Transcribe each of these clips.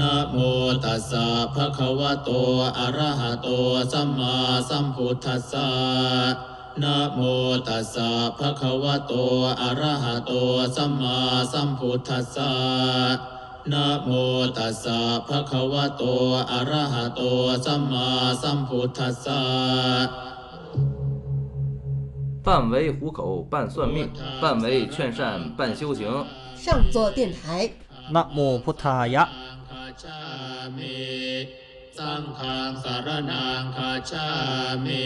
นะโมตัสสะภะคะวะโตอะระหะโตสัมมาสัมพุทธัสสะนะโมตัสสะภะคะวะโตอะระหะโตสัมมาสัมพุทธัสสะนะโมตัสสะภะคะวะโตอะระหะโตสัมมาสัมพุทธัสสะ 半为糊口，半算命，半为劝善，半修行。上座电台， นะโมพุทธายะ คา ชามิสังฆังสารนังคาชามิ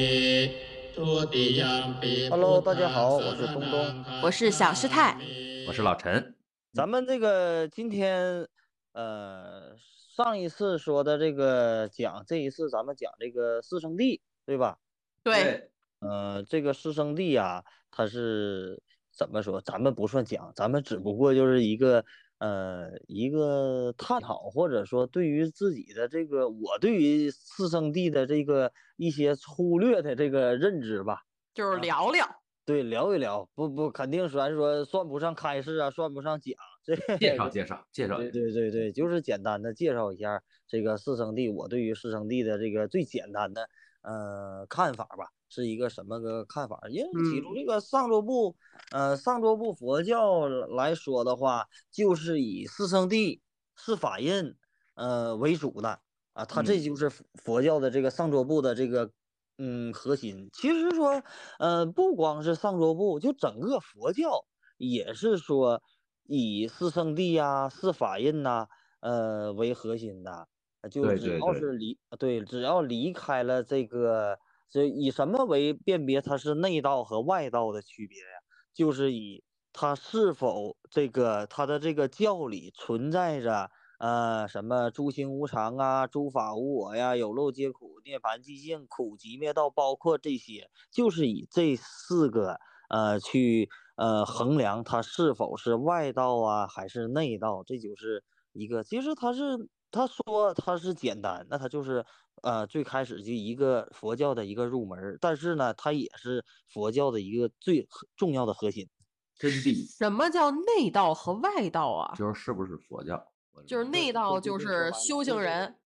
ทุติยมปี Hello，大家好我是东东我是小师太。我是老陈，咱们这个今天，呃，上一次说的这个讲，这一次咱们讲这个四圣谛，对吧？对，呃，这个四圣谛啊，它是怎么说？咱们不算讲，咱们只不过就是一个 呃一个探讨，或者说对于自己的这个我对于四圣地的这个一些粗略的这个认知吧。就是聊聊。对，聊一聊，不不，肯定咱说算不上开示啊，算不上讲，这介绍介绍介绍对。对对对，就是简单的介绍一下这个四圣地，我对于四圣地的这个最简单的呃看法吧，是一个什么个看法？因为起初嗯这个上座部，呃，上座部佛教来说的话，就是以四圣谛、四法印呃为主的啊，它这嗯就是佛佛教的这个上座部的这个嗯核心。其实说，呃，不光是上座部，就整个佛教也是说以四圣谛呀、四法印呐、呃为核心的。呃就只要是离对，只要离开了这个，这以什么为辨别它是内道和外道的区别呀？就是以它是否这个它的这个教理存在着呃什么诸行无常啊、诸法无我呀、有漏皆苦、涅槃寂静、苦集灭道，包括这些，就是以这四个呃去呃衡量它是否是外道啊还是内道，这就是一个，其实它是他说他是简单，那他就是呃最开始就一个佛教的一个入门，但是呢，它也是佛教的一个最核重要的核心。真谛什么叫内道和外道啊？就是是不是佛教？就是内道就是修行人，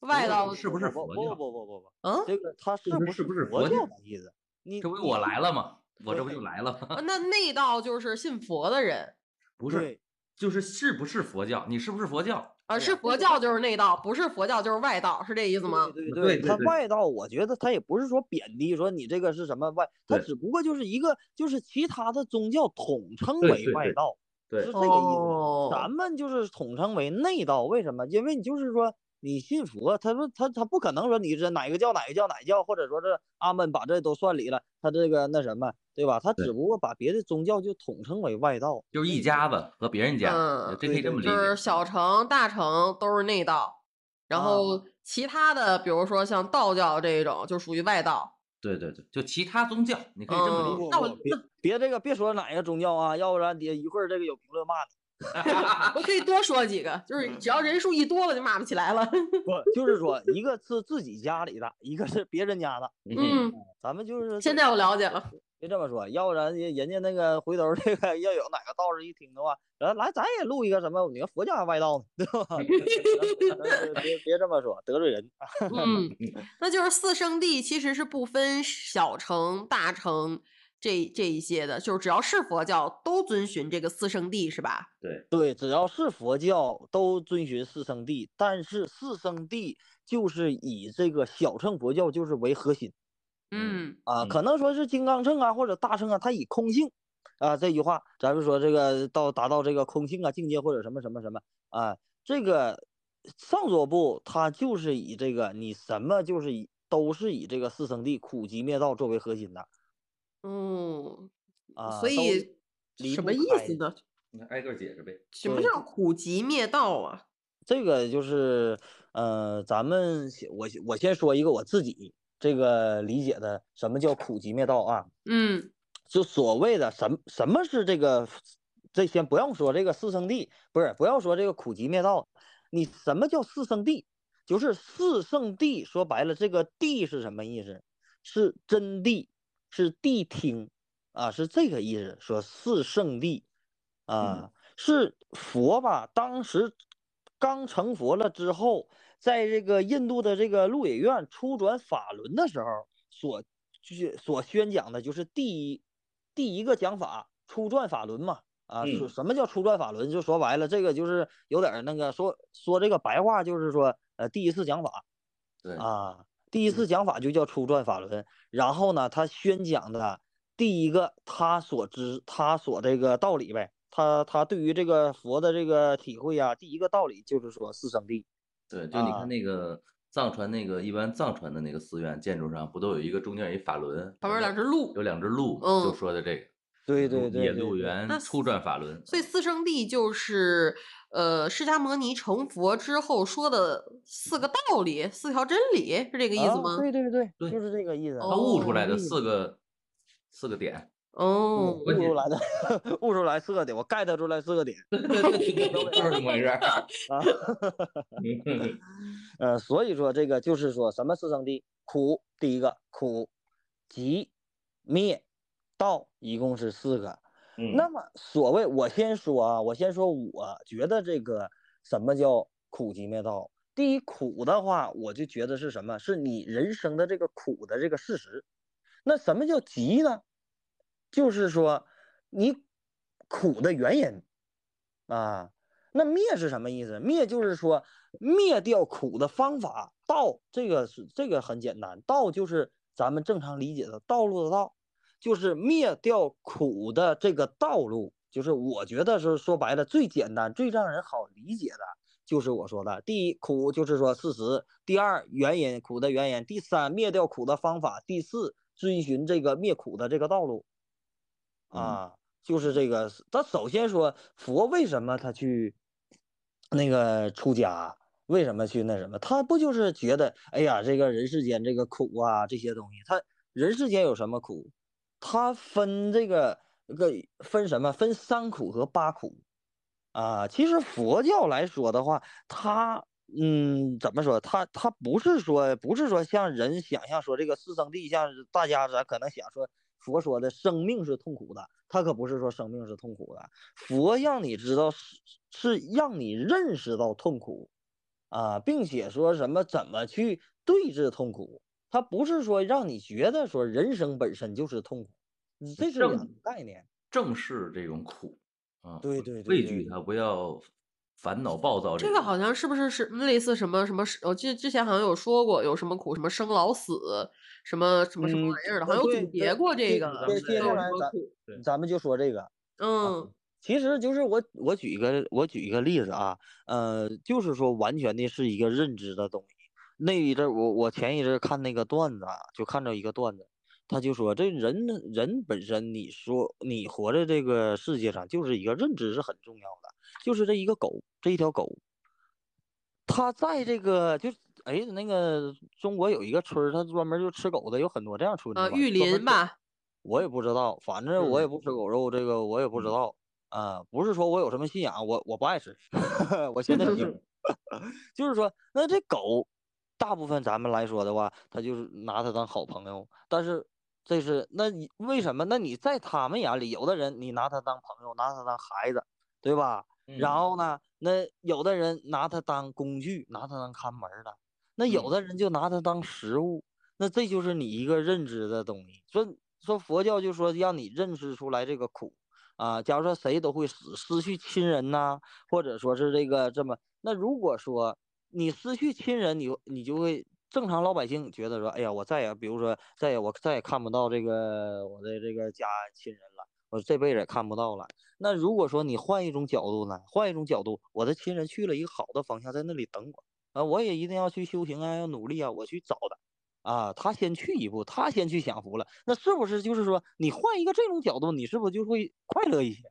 外道是不是佛教不不不不不，嗯，这个他是不是是不是佛教的意思？你这不我来了吗？我这不就来了吗？啊那内道就是信佛的人不是，就是是不是佛教？你是不是佛教？啊，是佛教就是内道，不是佛教就是外道，是这意思吗？对对对，它对对外道，我觉得他也不是说贬低，说你这个是什么外，他只不过就是一个就是其他的宗教统称为外道。对是这个意思。哦咱们就是统称为内道，为什么？因为你就是说你信佛，他说他他不可能说你是哪个教哪个教哪个教，或者说是阿门把这都算里了，他这个那什么，对吧？他只不过把别的宗教就统称为外道，就是一家子和别人家，嗯这可以对对这么理解。就是小城、大城都是内道，然啊后其他的，比如说像道教这种，就属于外道。对对对，就其他宗教，你可以这么理嗯解。那我别别这个别说哪个宗教啊，要不然你一会儿这个有评论骂你。我可以多说几个，就是只要人数一多了，就骂不起来了。不，就是说一个是自己家里的，一个是别人家的，嗯，咱们就是现在我了解了。别这么说，要不然人人家那个回头这个 要有哪个道士一听的话，来来咱也录一个什么，你看佛教还外道呢，对吧？别别别这么说，得罪人。嗯，那就是四圣地其实是不分小乘、大乘这这一些的，就是只要是佛教都遵循这个四圣地，是吧？对，对，只要是佛教都遵循四圣地，但是四圣地就是以这个小乘佛教就是为核心嗯啊，嗯可能说是金刚秤啊或者大秤啊，它以空性啊这句话，咱们说这个到达到这个空性啊境界或者什么什么什么啊，这个上座部它就是以这个你什么就是以都是以这个四圣谛苦集灭道作为核心的嗯，啊，所以什么意思呢？那挨个解释呗。什么叫苦集灭道啊？这个就是呃，咱们我我先说一个我自己这个理解的什么叫苦集灭道啊？嗯就所谓的什么什么是这个，这先不要说这个四圣谛，不是不要说这个苦集灭道，你什么叫四圣谛？就是四圣谛，说白了，这个谛是什么意思？是真谛，是谛听啊，是这个意思。说四圣谛啊，是佛吧？当时刚成佛了之后，在这个印度的这个鹿野苑初转法轮的时候，所就是所宣讲的就是第一第一个讲法初转法轮嘛。啊，什么叫初转法轮？就说白了，这个就是有点儿那个说说这个白话，就是说呃第一次讲法对，啊，第一次讲法就叫初转法轮。然后呢，他宣讲的第一个他所知他所这个道理呗，他他对于这个佛的这个体会啊，第一个道理就是说四圣谛。对，就你啊看那个藏传那个一般藏传的那个寺院建筑上，不都有一个中间有一法轮，旁边两只鹿有两只鹿，嗯就说的这个。对对对对对鹿原那初转法轮。所以四圣谛就是呃释迦摩尼成佛之后说的四个道理、四条真理，是这个意思啊吗？对对对，对就是这个意思。他悟出来的哦四个四个点，哦，悟出来的，悟出来四个点，我 get 出来四个点对对对对对，就是这么回事儿。啊。呃，所以说这个就是说什么四圣谛，苦第一个苦，集灭道一共是四个。嗯那么所谓我先说啊，我先说，我觉得这个什么叫苦集灭道？第一苦的话，我就觉得是什么？是你人生的这个苦的这个事实。那什么叫集呢？就是说你苦的原因啊。那灭是什么意思？灭就是说灭掉苦的方法。道这个是这个很简单，道就是咱们正常理解的道路的道，就是灭掉苦的这个道路。就是我觉得是说白了最简单、最让人好理解的，就是我说的，第一苦就是说事实，第二原因苦的原因，第三灭掉苦的方法，第四遵循这个灭苦的这个道路。啊，就是这个。他首先说佛为什么他去那个出家？为什么去那什么？他不就是觉得，哎呀，这个人世间这个苦啊，这些东西，他人世间有什么苦？他分这个这个分什么？分三苦和八苦啊。其实佛教来说的话，他嗯，怎么说？他他不是说不是说像人想象说这个四圣地，像大家咱可能想说佛说的生命是痛苦的，他可不是说生命是痛苦的。佛让你知道是是让你认识到痛苦啊，并且说什么怎么去对治痛苦。他不是说让你觉得说人生本身就是痛苦，你这是两个概念。正视这种苦啊，对对对对对畏惧它，不要烦恼暴躁。这个好像是不是是类似什么什么？我记得之前好像有说过，有什么苦，什么生老死，什么什么什么嗯玩意儿的，呃好像有总结过这个。接接下来咱咱们就说这个，嗯其实就是我我举一个我举一个例子啊，呃，就是说完全的是一个认知的东西。那一阵儿我我前一阵儿看那个段子啊，就看着一个段子，他就说这人人本身，你说你活在这个世界上，就是一个认知是很重要的，就是这一个狗，这一条狗，它在这个就是哎那个中国有一个村儿，他专门就吃狗的，有很多这样村子玉林吧，我也不知道，反正我也嗯。不吃狗肉，这个我也不知嗯。道。啊、不是说我有什么信仰，我我不爱吃，我现在已经 就是说，那这狗，大部分咱们来说的话，他就是拿它当好朋友，但是这是那你为什么？那你在他们眼里，有的人你拿它当朋友，拿它当孩子，对吧？然嗯。后呢，那有的人拿它当工具，拿它当看门的，那有嗯的人就拿它当食物，那这就是你一个认知的东西。说说佛教就说让你认识出来这个苦啊，假如说谁都会死，失去亲人呐、或者说是这个这么，那如果说你失去亲人，你你就会正常老百姓觉得说，哎呀，我再也比如说再也我再也看不到这个我的这个家亲人了，我这辈子也看不到了。那如果说你换一种角度呢？换一种角度，我的亲人去了一个好的方向，在那里等我啊，我也一定要去修行啊，要努力啊，我去找他啊，他先去一步，他先去享福了，那是不是就是说你换一个这种角度，你是不是就会快乐一些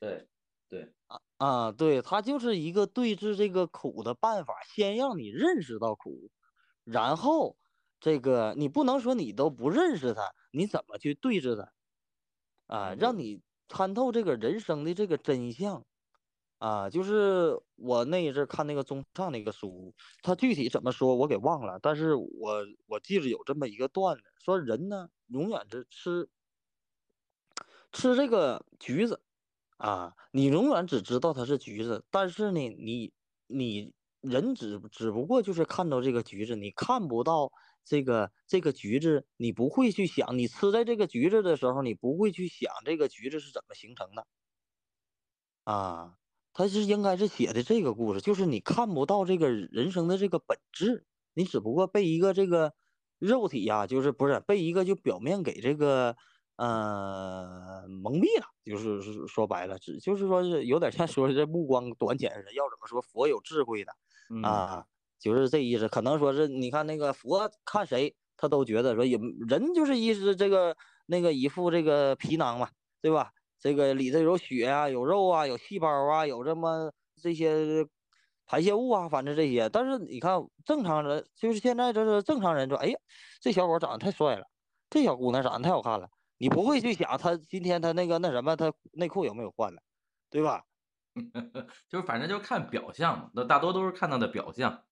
对对，啊？对，他就是一个对治这个苦的办法，先让你认识到苦，然后这个你不能说你都不认识他，你怎么去对治他啊？嗯让你参透这个人生的这个真相。啊，就是我那一阵看那个宗上那个书，他具体怎么说我给忘了，但是我我记着有这么一个段子，说人呢永远是吃吃这个橘子啊，你永远只知道它是橘子，但是呢，你你人只只不过就是看到这个橘子，你看不到这个这个橘子，你不会去想，你吃在这个橘子的时候，你不会去想这个橘子是怎么形成的。啊，他是应该是写的这个故事，就是你看不到这个人生的这个本质，你只不过被一个这个肉体呀，就是不是被一个就表面给这个呃蒙蔽了，就是是说白了，只就是说是有点像说这目光短浅似的。要怎么说佛有智慧的嗯啊？就是这意思。可能说是你看那个佛看谁，他都觉得说有人就是一是这个那个一副这个皮囊嘛，对吧？这个里头有血啊，有肉啊，有细胞啊，有这么这些排泄物啊，反正这些。但是你看正常人，就是现在就是正常人说，哎呀，这小伙长得太帅了，这小姑娘长得太好看了，你不会去想他今天他那个那什么，他内裤有没有换了，对吧？就是反正就是看表象嘛，那大多都是看到的表象。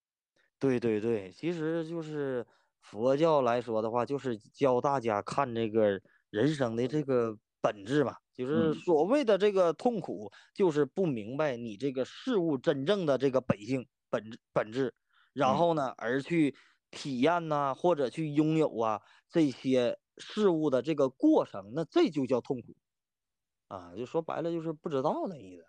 对对对，其实就是佛教来说的话，就是教大家看这个人生的这个本质嘛，就是嗯所谓的这个痛苦，就是不明白你这个事物真正的这个本性本质本质，然嗯后呢，而去体验呐、或者去拥有啊这些事物的这个过程，那这就叫痛苦啊，就说白了就是不知道的意思。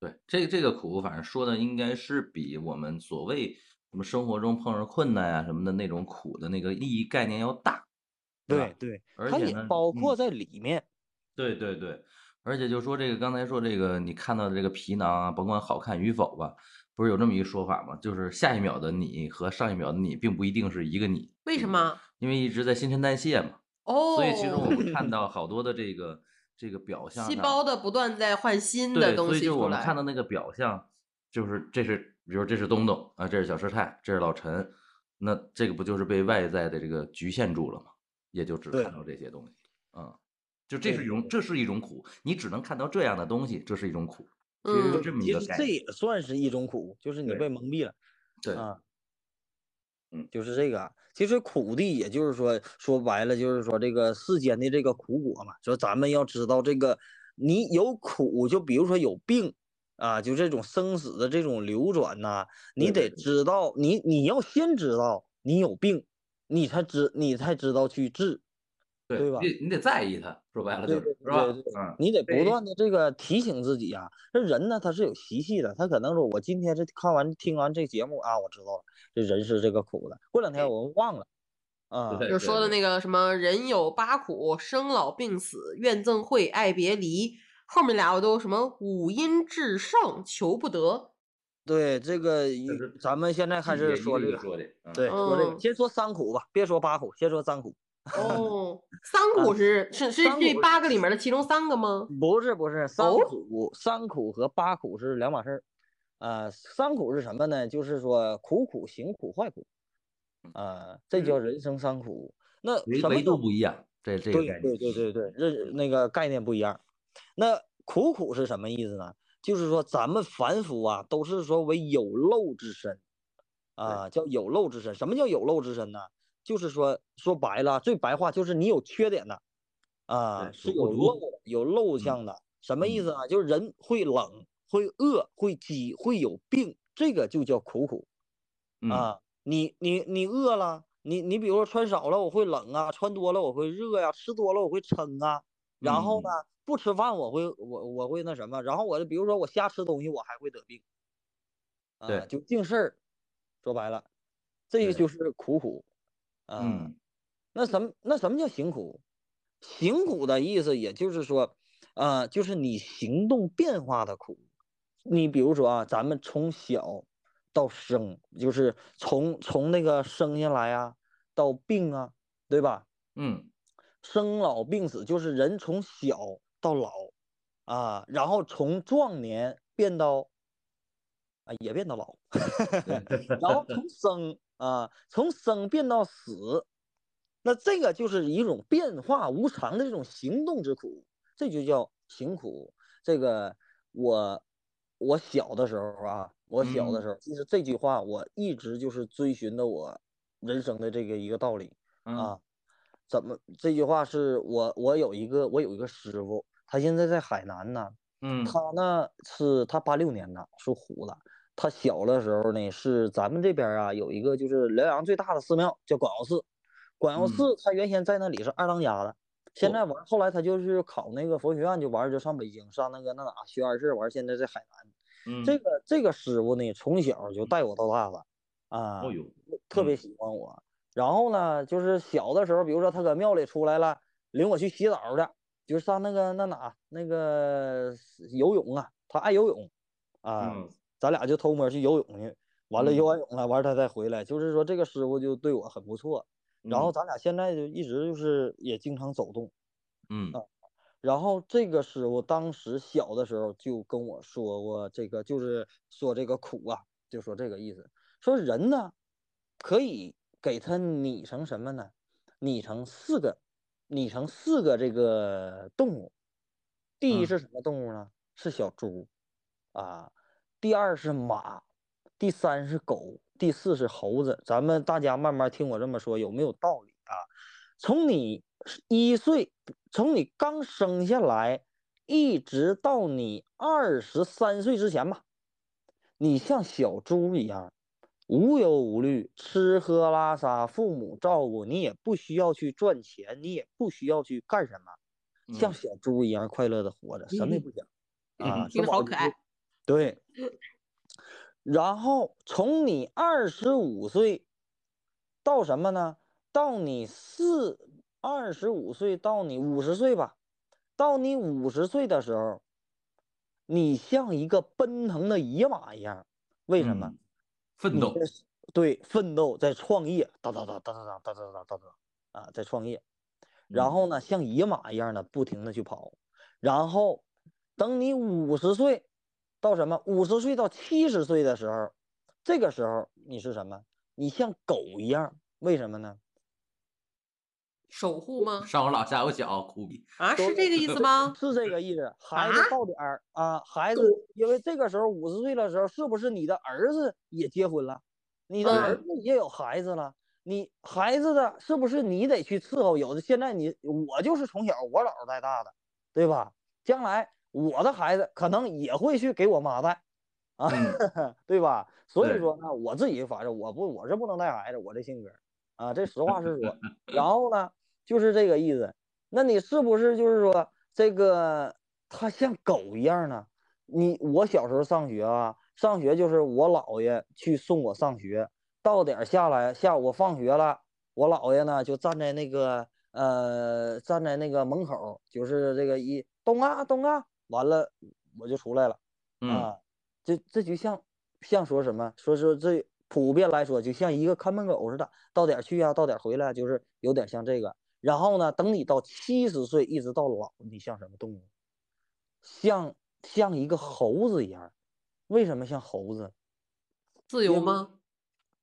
对，这这个苦，反正说的应该是比我们所谓什么生活中碰上困难呀、什么的那种苦的那个意义概念要大。对对对，它也包括在里面。对对对，而且就说这个刚才说这个你看到的这个皮囊啊，甭管好看与否吧，不是有这么一个说法吗？就是下一秒的你和上一秒的你并不一定是一个你，为什么？因为一直在新陈代谢嘛。哦，所以其实我们看到好多的这个这个表象细胞的不断在换新的对，东所以就是我们。看到那个表象，就是这是，比如这是东东啊，这是小师太，这是老陈，那这个不就是被外在的这个局限住了吗？也就只看到这些东西，嗯，就这是一种，这是一种苦，你只能看到这样的东西，这是一种苦，其实是嗯这么一其实这个概念。也算是一种苦，就是你被蒙蔽了对，啊。嗯就是这个啊。其实苦的，也就是说，说白了就是说这个世间的这个苦果嘛。说咱们要知道这个，你有苦，就比如说有病啊，就这种生死的这种流转呐、你得知道，你你要先知道你有病，你才知你才知道去治。对吧你得你得在意他，说白了就是，对对是吧？你得不断的这个提醒自己啊。这人呢，他是有习气的，他可能说，我今天是看完听完这节目啊，我知道了，这人是这个苦的。过两天我们忘了啊，对就是说的那个什么人有八苦，生老病死、怨憎会、爱别离，后面俩我都什么五阴炽盛，求不得。对这个咱们现在开始说这个，对，说这个，嗯先说三苦吧，别说八苦，先说三苦。哦，三苦是是是这八个里面的其中三个吗？不是不是，三哦苦三苦和八苦是两码事儿。呃，三苦是什么呢？就是说苦苦、行苦、坏苦。啊，这叫人生三苦。那维度不一样，这这个对概念，对对对对，认那个概念不一样。那苦苦是什么意思呢？就是说咱们凡夫啊，都是说为有漏之身啊，叫有漏之身。什么叫有漏之身呢？就是说说白了，最白话就是你有缺点的啊，是有漏的有漏嗯相的。什么意嗯。思呢？就是人会冷、会饿、会饥、会有病，这个就叫苦苦。嗯，啊，你你你饿了，你你比如说穿少了我会冷啊，穿多了我会热呀、吃多了我会撑啊，然后嗯。呢不吃饭我会我我会那什么，然后我就比如说我瞎吃东西我还会得病，啊，就净事儿，说白了，这个就是苦苦，啊，嗯那什么那什么叫行苦？行苦的意思也就是说，呃，就是你行动变化的苦。你比如说啊，咱们从小到生，就是从从那个生下来啊，到病啊，对吧？嗯，生老病死就是人从小到老啊，然后从壮年变到啊也变到老，然后从生啊从生变到死，那这个就是一种变化无常的这种行动之苦，这就叫行苦。这个我我小的时候啊，我小的嗯时候，其实这句话我一直就是追寻的我人生的这个一个道理。嗯啊，怎么这句话是我我有一个我有一个师傅，他现在在海南呢，嗯他呢是他八六年的，属虎的，他小的时候呢，是咱们这边啊有一个就是辽阳最大的寺庙叫广瑶寺，广瑶嗯。寺他原先在那里是二当家的，现在完后来他就是考那个佛学院就完了就上北京上那个那哪学二试，完现在在海南。嗯，这个这个师傅呢，从小就带我到大的，啊，哦，特别嗯。喜欢我。然后呢，就是小的时候，比如说他搁庙里出来了，领我去洗澡的，就是上那个那哪那个游泳啊，他爱游泳，啊，嗯咱俩就偷摸去游泳去。完了嗯游完泳了，完了他再回来，就是说这个师傅就对我很不错。然后嗯咱俩现在就一直就是也经常走动。嗯然后这个师傅当时小的时候就跟我说过，这个就是说这个苦啊，就说这个意思，说人呢可以给他拟成什么呢？拟成四个，拟成四个这个动物。第一嗯是什么动物呢？是小猪啊。第二是马，第三是狗，第四是猴子。咱们大家慢慢听我这么说，有没有道理啊？从你一岁，从你刚生下来，一直到你二十三岁之前吧，你像小猪一样，无忧无虑，吃喝拉撒，父母照顾，你也不需要去赚钱，你也不需要去干什么，像嗯小猪一样快乐的活着，什么也不想啊，听吃饱就着好可爱。对，然后从你二十五岁到什么呢？到你四二十五岁到你五十岁吧，到你五十岁的时候，你像一个奔腾的野马一样。为什么？嗯奋斗，对奋斗，在创业，哒哒哒哒哒哒哒哒哒哒哒啊，在创业。然嗯后呢，像野马一样的不停的去跑，然后等你五十岁到什么？五十岁到七十岁的时候，这个时候你是什么？你像狗一样，为什么呢？守护吗？上有老下有小，苦逼，啊，是这个意思吗？是这个意思。孩子啊到点儿啊，孩子，因为这个时候五十岁的时候，是不是你的儿子也结婚了？你的儿嗯子也有孩子了？你孩子的是不是你得去伺候？有的现在你我就是从小我姥姥带大的，对吧？将来我的孩子可能也会去给我妈带，啊，对吧？所以说呢，我自己反正我不我是不能带孩子，我这性格啊，这实话实说。然后呢，就是这个意思。那你是不是就是说这个他像狗一样呢？你我小时候上学啊，上学就是我姥爷去送我上学，到点儿下来，下午放学了，我姥爷呢就站在那个呃站在那个门口，就是这个一东啊东啊，完了我就出来了。嗯啊，这这就像像说什么，说说这普遍来说，就像一个看门狗似的，到点去啊、到点回来，就是有点像这个。然后呢，等你到七十岁一直到老，你像什么动物？像像一个猴子一样。为什么像猴子？自由吗？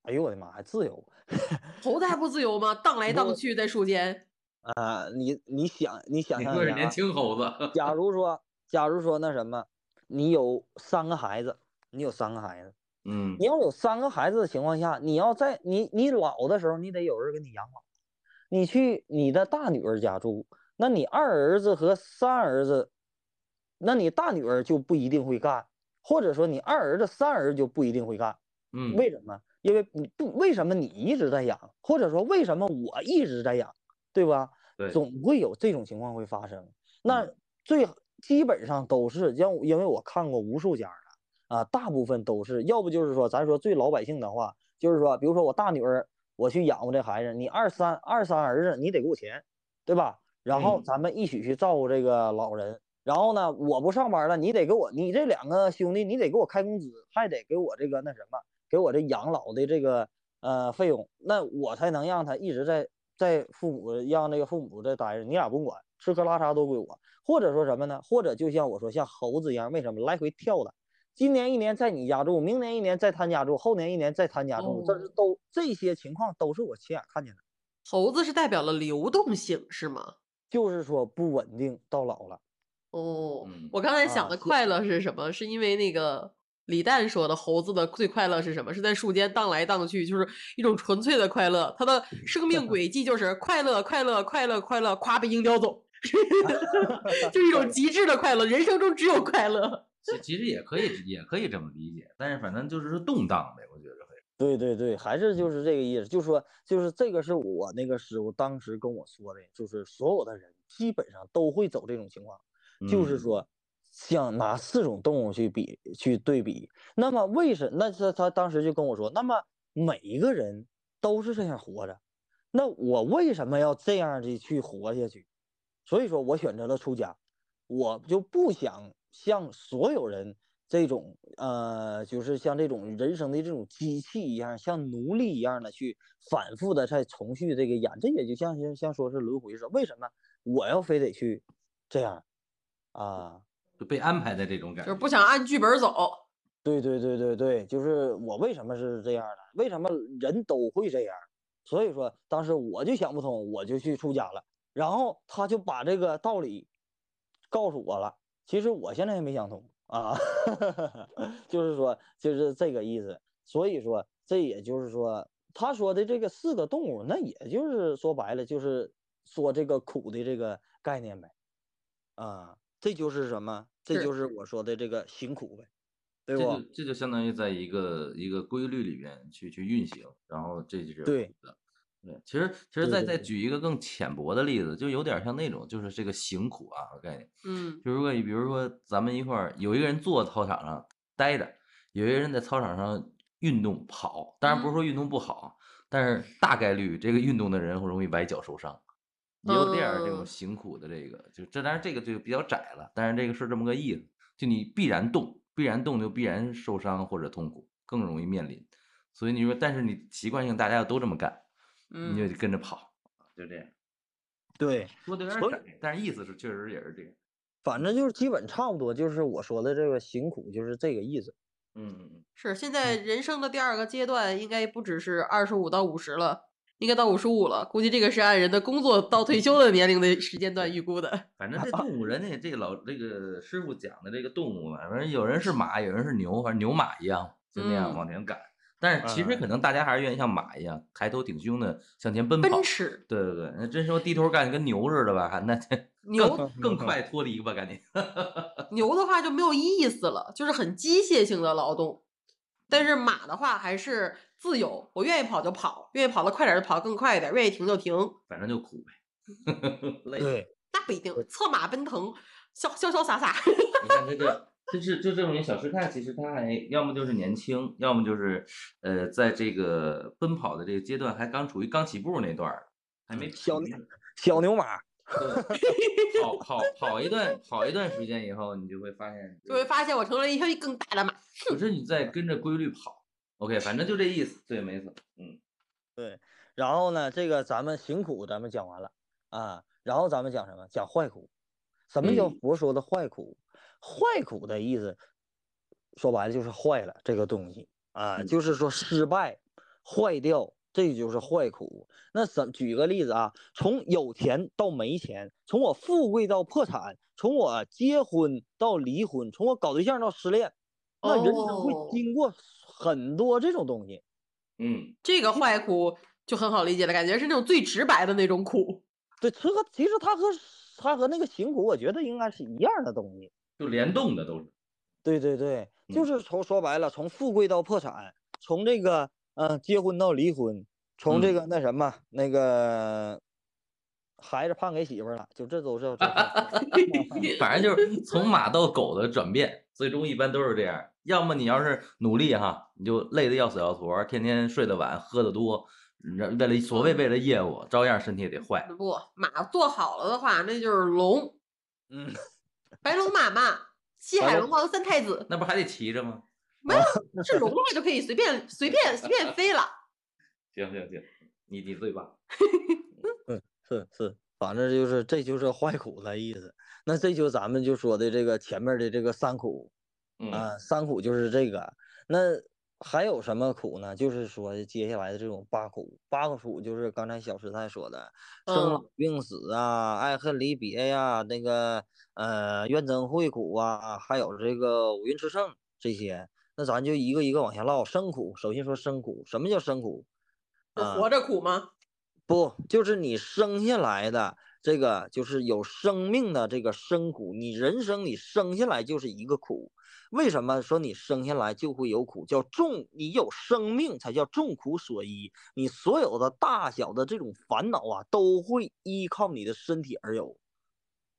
哎呦我的妈，还自由 猴子还不自由吗？荡来荡去在树间。啊！你你想你想你象一下、啊，说是年轻猴子，假如说假如说那什么，你有三个孩子，你有三个孩子。嗯你要有三个孩子的情况下，你要在你你老的时候，你得有人给你养老。你去你的大女儿家住，那你二儿子和三儿子，那你大女儿就不一定会干，或者说你二儿子、三儿子就不一定会干。嗯，为什么？因为你不为什么你一直在养，或者说为什么我一直在养，对吧？对，总会有这种情况会发生。那嗯最基本上都是，因因为我看过无数家的啊，大部分都是，要不就是说，咱说最老百姓的话，就是说，比如说我大女儿，我去养活这孩子，你二三二三儿子，你得给我钱，对吧？然后嗯咱们一起去照顾这个老人。然后呢，我不上班了，你得给我，你这两个兄弟，你得给我开工资，还得给我这个那什么，给我这养老的这个呃费用，那我才能让他一直在在父母让这个父母这待着，你俩不用管，吃喝拉撒都归我。或者说什么呢？或者就像我说，像猴子一样，为什么来回跳的？今年一年在你家住，明年一年在他家住，后年一年在他家住，这是哦都这些情况都是我亲眼看见的。猴子是代表了流动性，是吗？就是说不稳定到老了。哦，嗯我刚才想的快乐是什么？是因为那个李诞说的猴子的最快乐是什么？是在树间荡来荡去，就是一种纯粹的快乐。它的生命 轨迹就是快乐，快乐，快乐，快乐，咵被鹰叼走。就一种极致的快乐，人生中只有快乐。其其实也可以也可以这么理解，但是反正就是说动荡呗，我觉得会。对对对，还是就是这个意思，就是说，就是这个是我那个师傅当时跟我说的，就是所有的人基本上都会走这种情况，就是嗯说，想拿四种动物去比去对比，那么为什那他他当时就跟我说，那么每一个人都是这样活着，那我为什么要这样的去活下去？所以说我选择了出家，我就不想像所有人这种呃，就是像这种人生的这种机器一样，像奴隶一样的去反复的在重续这个演，这也就像像像说是轮回似的。为什么我要非得去这样啊？就被安排的这种感觉。就是不想按剧本走。对对对对对，就是我为什么是这样的？为什么人都会这样？所以说当时我就想不通，我就去出家了。然后他就把这个道理告诉我了。其实我现在也没想通啊，就是说就是这个意思。所以说这也就是说他说的这个四个动物，那也就是说白了就是说这个苦的这个概念呗。啊，这就是什么？这就是我说的这个行苦呗，对不这就？这就相当于在一个一个规律里边去去运行，然后这就是对苦的。对，其实其实再再举一个更浅薄的例子，就有点像那种就是这个行苦啊的概念。嗯。就如果你比如说咱们一块儿有一个人坐操场上待着，有一个人在操场上运动跑，当然不是说运动不好，但是大概率这个运动的人会容易崴脚受伤，也有这样这种嗯行苦的这个，就这当然这个就比较窄了，但是这个是这么个意思，就你必然动，必然动就必然受伤或者痛苦，更容易面临。所以你说，但是你习惯性大家要都这么干，你就嗯得跟着跑，就这样。对，说的有点窄，但是意思是确实也是这样。反正就是基本差不多，就是我说的这个辛苦，就是这个意思。嗯嗯嗯。是现在人生的第二个阶段，应该不只是二十五到五十了，应该到五十五了。估计这个是按人的工作到退休的年龄的时间段预估的。反正这动物，人家这个老这个师傅讲的这个动物嘛，反正有人是马，有人是牛，反正牛马一样，就那样嗯往前赶。但是其实可能大家还是愿意像马一样抬头挺胸的向前奔跑。奔驰对对对，那真说低头干跟牛似的吧，还那牛更更快脱离吧，赶紧。牛的话就没有意思了，就是很机械性的劳动。但是马的话还是自由，我愿意跑就跑，愿意跑得快点就跑得更快一点，愿意停就停。反正就苦呗，累。对，那不一定，策马奔腾，潇潇潇洒洒。你看这个，就是就证明小师太其实他还要么就是年轻，要么就是呃，在这个奔跑的这个阶段还刚处于刚起步那段儿，还没小疲小牛马，对，跑跑跑一段跑一段时间以后，你就会发现，就会发现我成了一匹更大的马。可是你在跟着规律跑。OK，反正就这意思，对，没错，嗯，对然后呢，这个咱们行苦咱们讲完了啊，然后咱们讲什么？讲坏苦。什么叫嗯佛说的坏苦？坏苦的意思，说白了就是坏了这个东西啊，嗯就是说失败、坏掉，这就是坏苦。那怎举个例子啊？从有钱到没钱，从我富贵到破产，从我结婚到离婚，从我搞对象到失恋，那人生会哦经过很多这种东西。嗯，这个坏苦就很好理解了，感觉是那种最直白的那种苦。对，这个其实它和它和那个行苦，我觉得应该是一样的东西。就联动的都是，对对对，就嗯是从说白了，从富贵到破产，从这个呃结婚到离婚，从这嗯个那什么那个孩子判给媳妇了，就这都是这 反正就是从马到狗的转变，最终一般都是这样。要么你要是努力哈，你就累得要死要活，天天睡得晚，喝得多，然为了所谓为了业务，照样身体也得坏。不，马做好了的话，那就是龙，嗯，白龙马嘛，西海龙王三太子，那不还得骑着吗？没有是龙的话就可以随便随便随便飞了。行行行，你你最棒。是是，反正就是这就是坏苦的意思。那这就咱们就说的这个前面的这个三苦，嗯，啊，三苦就是这个。那还有什么苦呢？就是说接下来的这种八苦，八个苦就是刚才小师太说的，生老嗯病死啊，爱恨离别呀、那个呃怨憎会苦啊，还有这个五蕴炽盛这些。那咱就一个一个往下唠。生苦，首先说生苦，什么叫生苦？啊活着苦吗？不，就是你生下来的这个就是有生命的这个生苦，你人生你生下来就是一个苦。为什么说你生下来就会有苦？叫众，你有生命才叫众苦所依。你所有的大小的这种烦恼啊，都会依靠你的身体而有。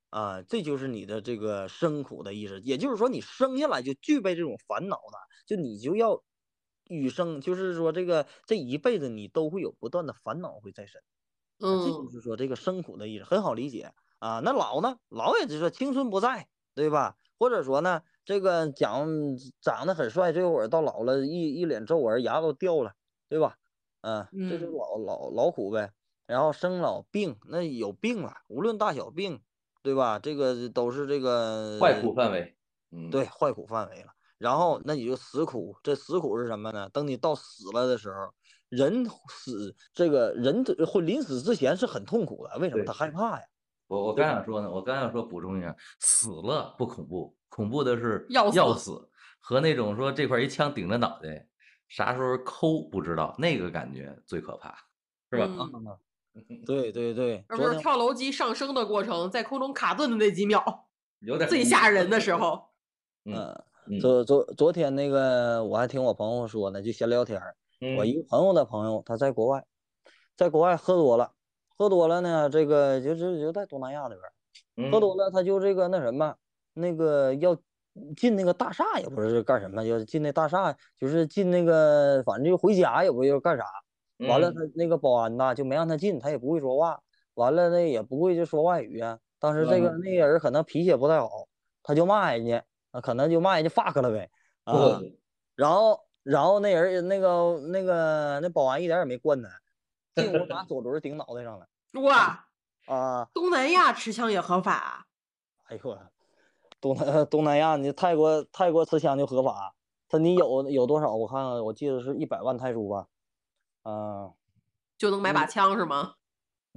啊，这就是你的这个生苦的意思。也就是说，你生下来就具备这种烦恼的，就你就要与生，就是说这个这一辈子你都会有不断的烦恼会在身。啊这就嗯，是说这个生苦的意思，很好理解啊。那老呢，老也就是说青春不在，对吧？或者说呢，这个讲长得很帅，这会儿到老了，一一脸皱纹，牙都掉了，对吧？嗯，这就嗯老老老苦呗。然后生老病，那有病了，无论大小病，对吧？这个都是这个坏苦范围。嗯，对，坏苦范围了。然后那你就死苦，这死苦是什么呢？等你到死了的时候，人死这个人会临死之前是很痛苦的，为什么？他害怕呀。我我刚想说呢，我刚想说补充一下，死了不恐怖，恐怖的是要死要死和那种说这块一枪顶着脑袋，啥时候抠不知道，那个感觉最可怕，是吧？嗯对对 对，而不是跳楼机上升的过程，在空中卡顿的那几秒，有点最吓人的时候。嗯昨昨昨天那个我还听我朋友说呢，就闲聊天儿。我嗯一个朋友的朋友，他在国外，在国外喝多了，喝多了呢，这个就是就在东南亚那边。喝嗯多了，他就这个那什么，那个要进那个大厦，也不是干什么，要进那大厦，就是进那个，反正就回家，也不知道干啥。完了，嗯他那个保安呐，就没让他进，他也不会说话。完了，那也不会就说外语啊。当时这个嗯那个人可能脾气也不太好，他就骂人家，啊，可能就骂人家 fuck 了呗。然后然后那人那个那个那保安一点也没惯他，进屋 拿左轮顶脑袋上了 哇，啊。东南亚持枪也合法，哎呦我，东南东南亚，你泰国泰国持枪就合法，他你有有多少？我看看，我记得是一百万泰铢吧，啊、就能买把枪是吗？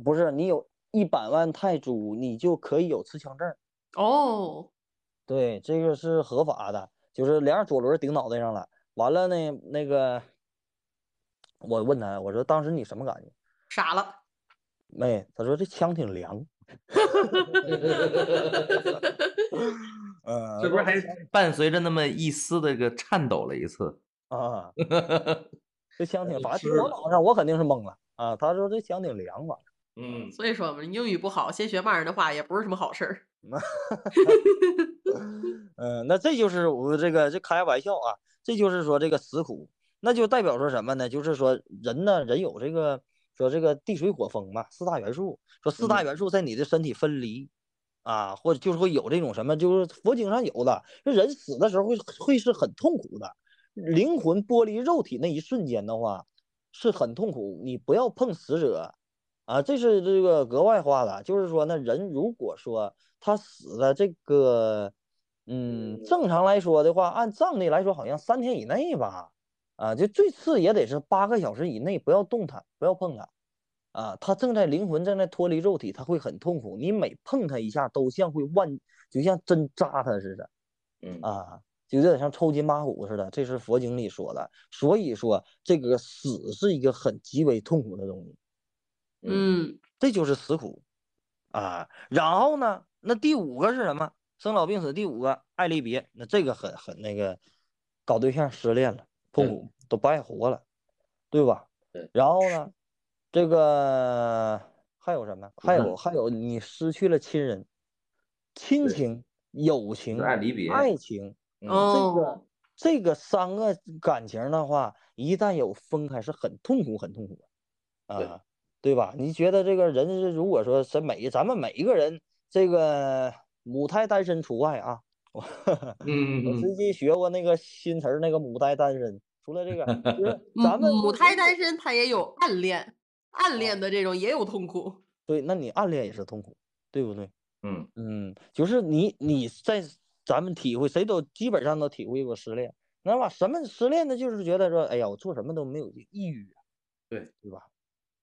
不是，你有一百万泰铢，你就可以有持枪证儿。哦，对，这个是合法的，就是连着左轮顶脑袋上了。完了呢，那个我问他，我说当时你什么感觉？傻了。没，他说这枪挺凉。呃，这不是还伴随着那么一丝的个颤抖了一次？啊？这枪挺，反正我脑上我肯定是懵了啊。他说这枪挺凉吧？嗯，所以说嘛，英语不好，先学骂人的话也不是什么好事儿。嗯，那这就是我这个这开玩笑啊，这就是说这个死苦，那就代表说什么呢？就是说人呢，人有这个说这个地水火风嘛，四大元素，说四大嗯元素在你的身体分离啊，或者就是会有这种什么，就是佛经上有的，说人死的时候会会是很痛苦的，灵魂剥离肉体那一瞬间的话是很痛苦，你不要碰死者。啊，这是这个格外化的，就是说呢，人如果说他死的这个，嗯，正常来说的话，按藏历来说，好像三天以内吧，啊，就最次也得是八个小时以内，不要动它，不要碰它，啊，它正在灵魂正在脱离肉体，它会很痛苦，你每碰它一下，都像会万，就像针扎它似的，嗯啊，就有点像抽筋扒骨似的，这是佛经里说的，所以说这个死是一个很极为痛苦的东西。嗯，这就是死苦啊。然后呢，那第五个是什么？生老病死。第五个爱离别，那这个很很那个，搞对象失恋了，痛苦都不爱活了，对吧？对。然后呢，这个还有什么？还有还有，你失去了亲人、亲情、友情、爱离别爱情，嗯这哦个，这个三个感情的话，一旦有分开，是很痛苦、很痛苦的对啊，对吧？你觉得这个人是如果说是每咱们每一个人，这个母胎单身除外啊，我嗯嗯我实际学过那个新词儿，那个母胎单身，除了这个，就是 咱们母胎单身，他也有暗恋，暗恋的这种也有痛苦。对，那你暗恋也是痛苦，对不对？嗯嗯，就是你你在咱们体会，谁都基本上都体会过失恋，那吧？什么失恋呢？就是觉得说，哎呀，我做什么都没有抑郁啊，对对吧？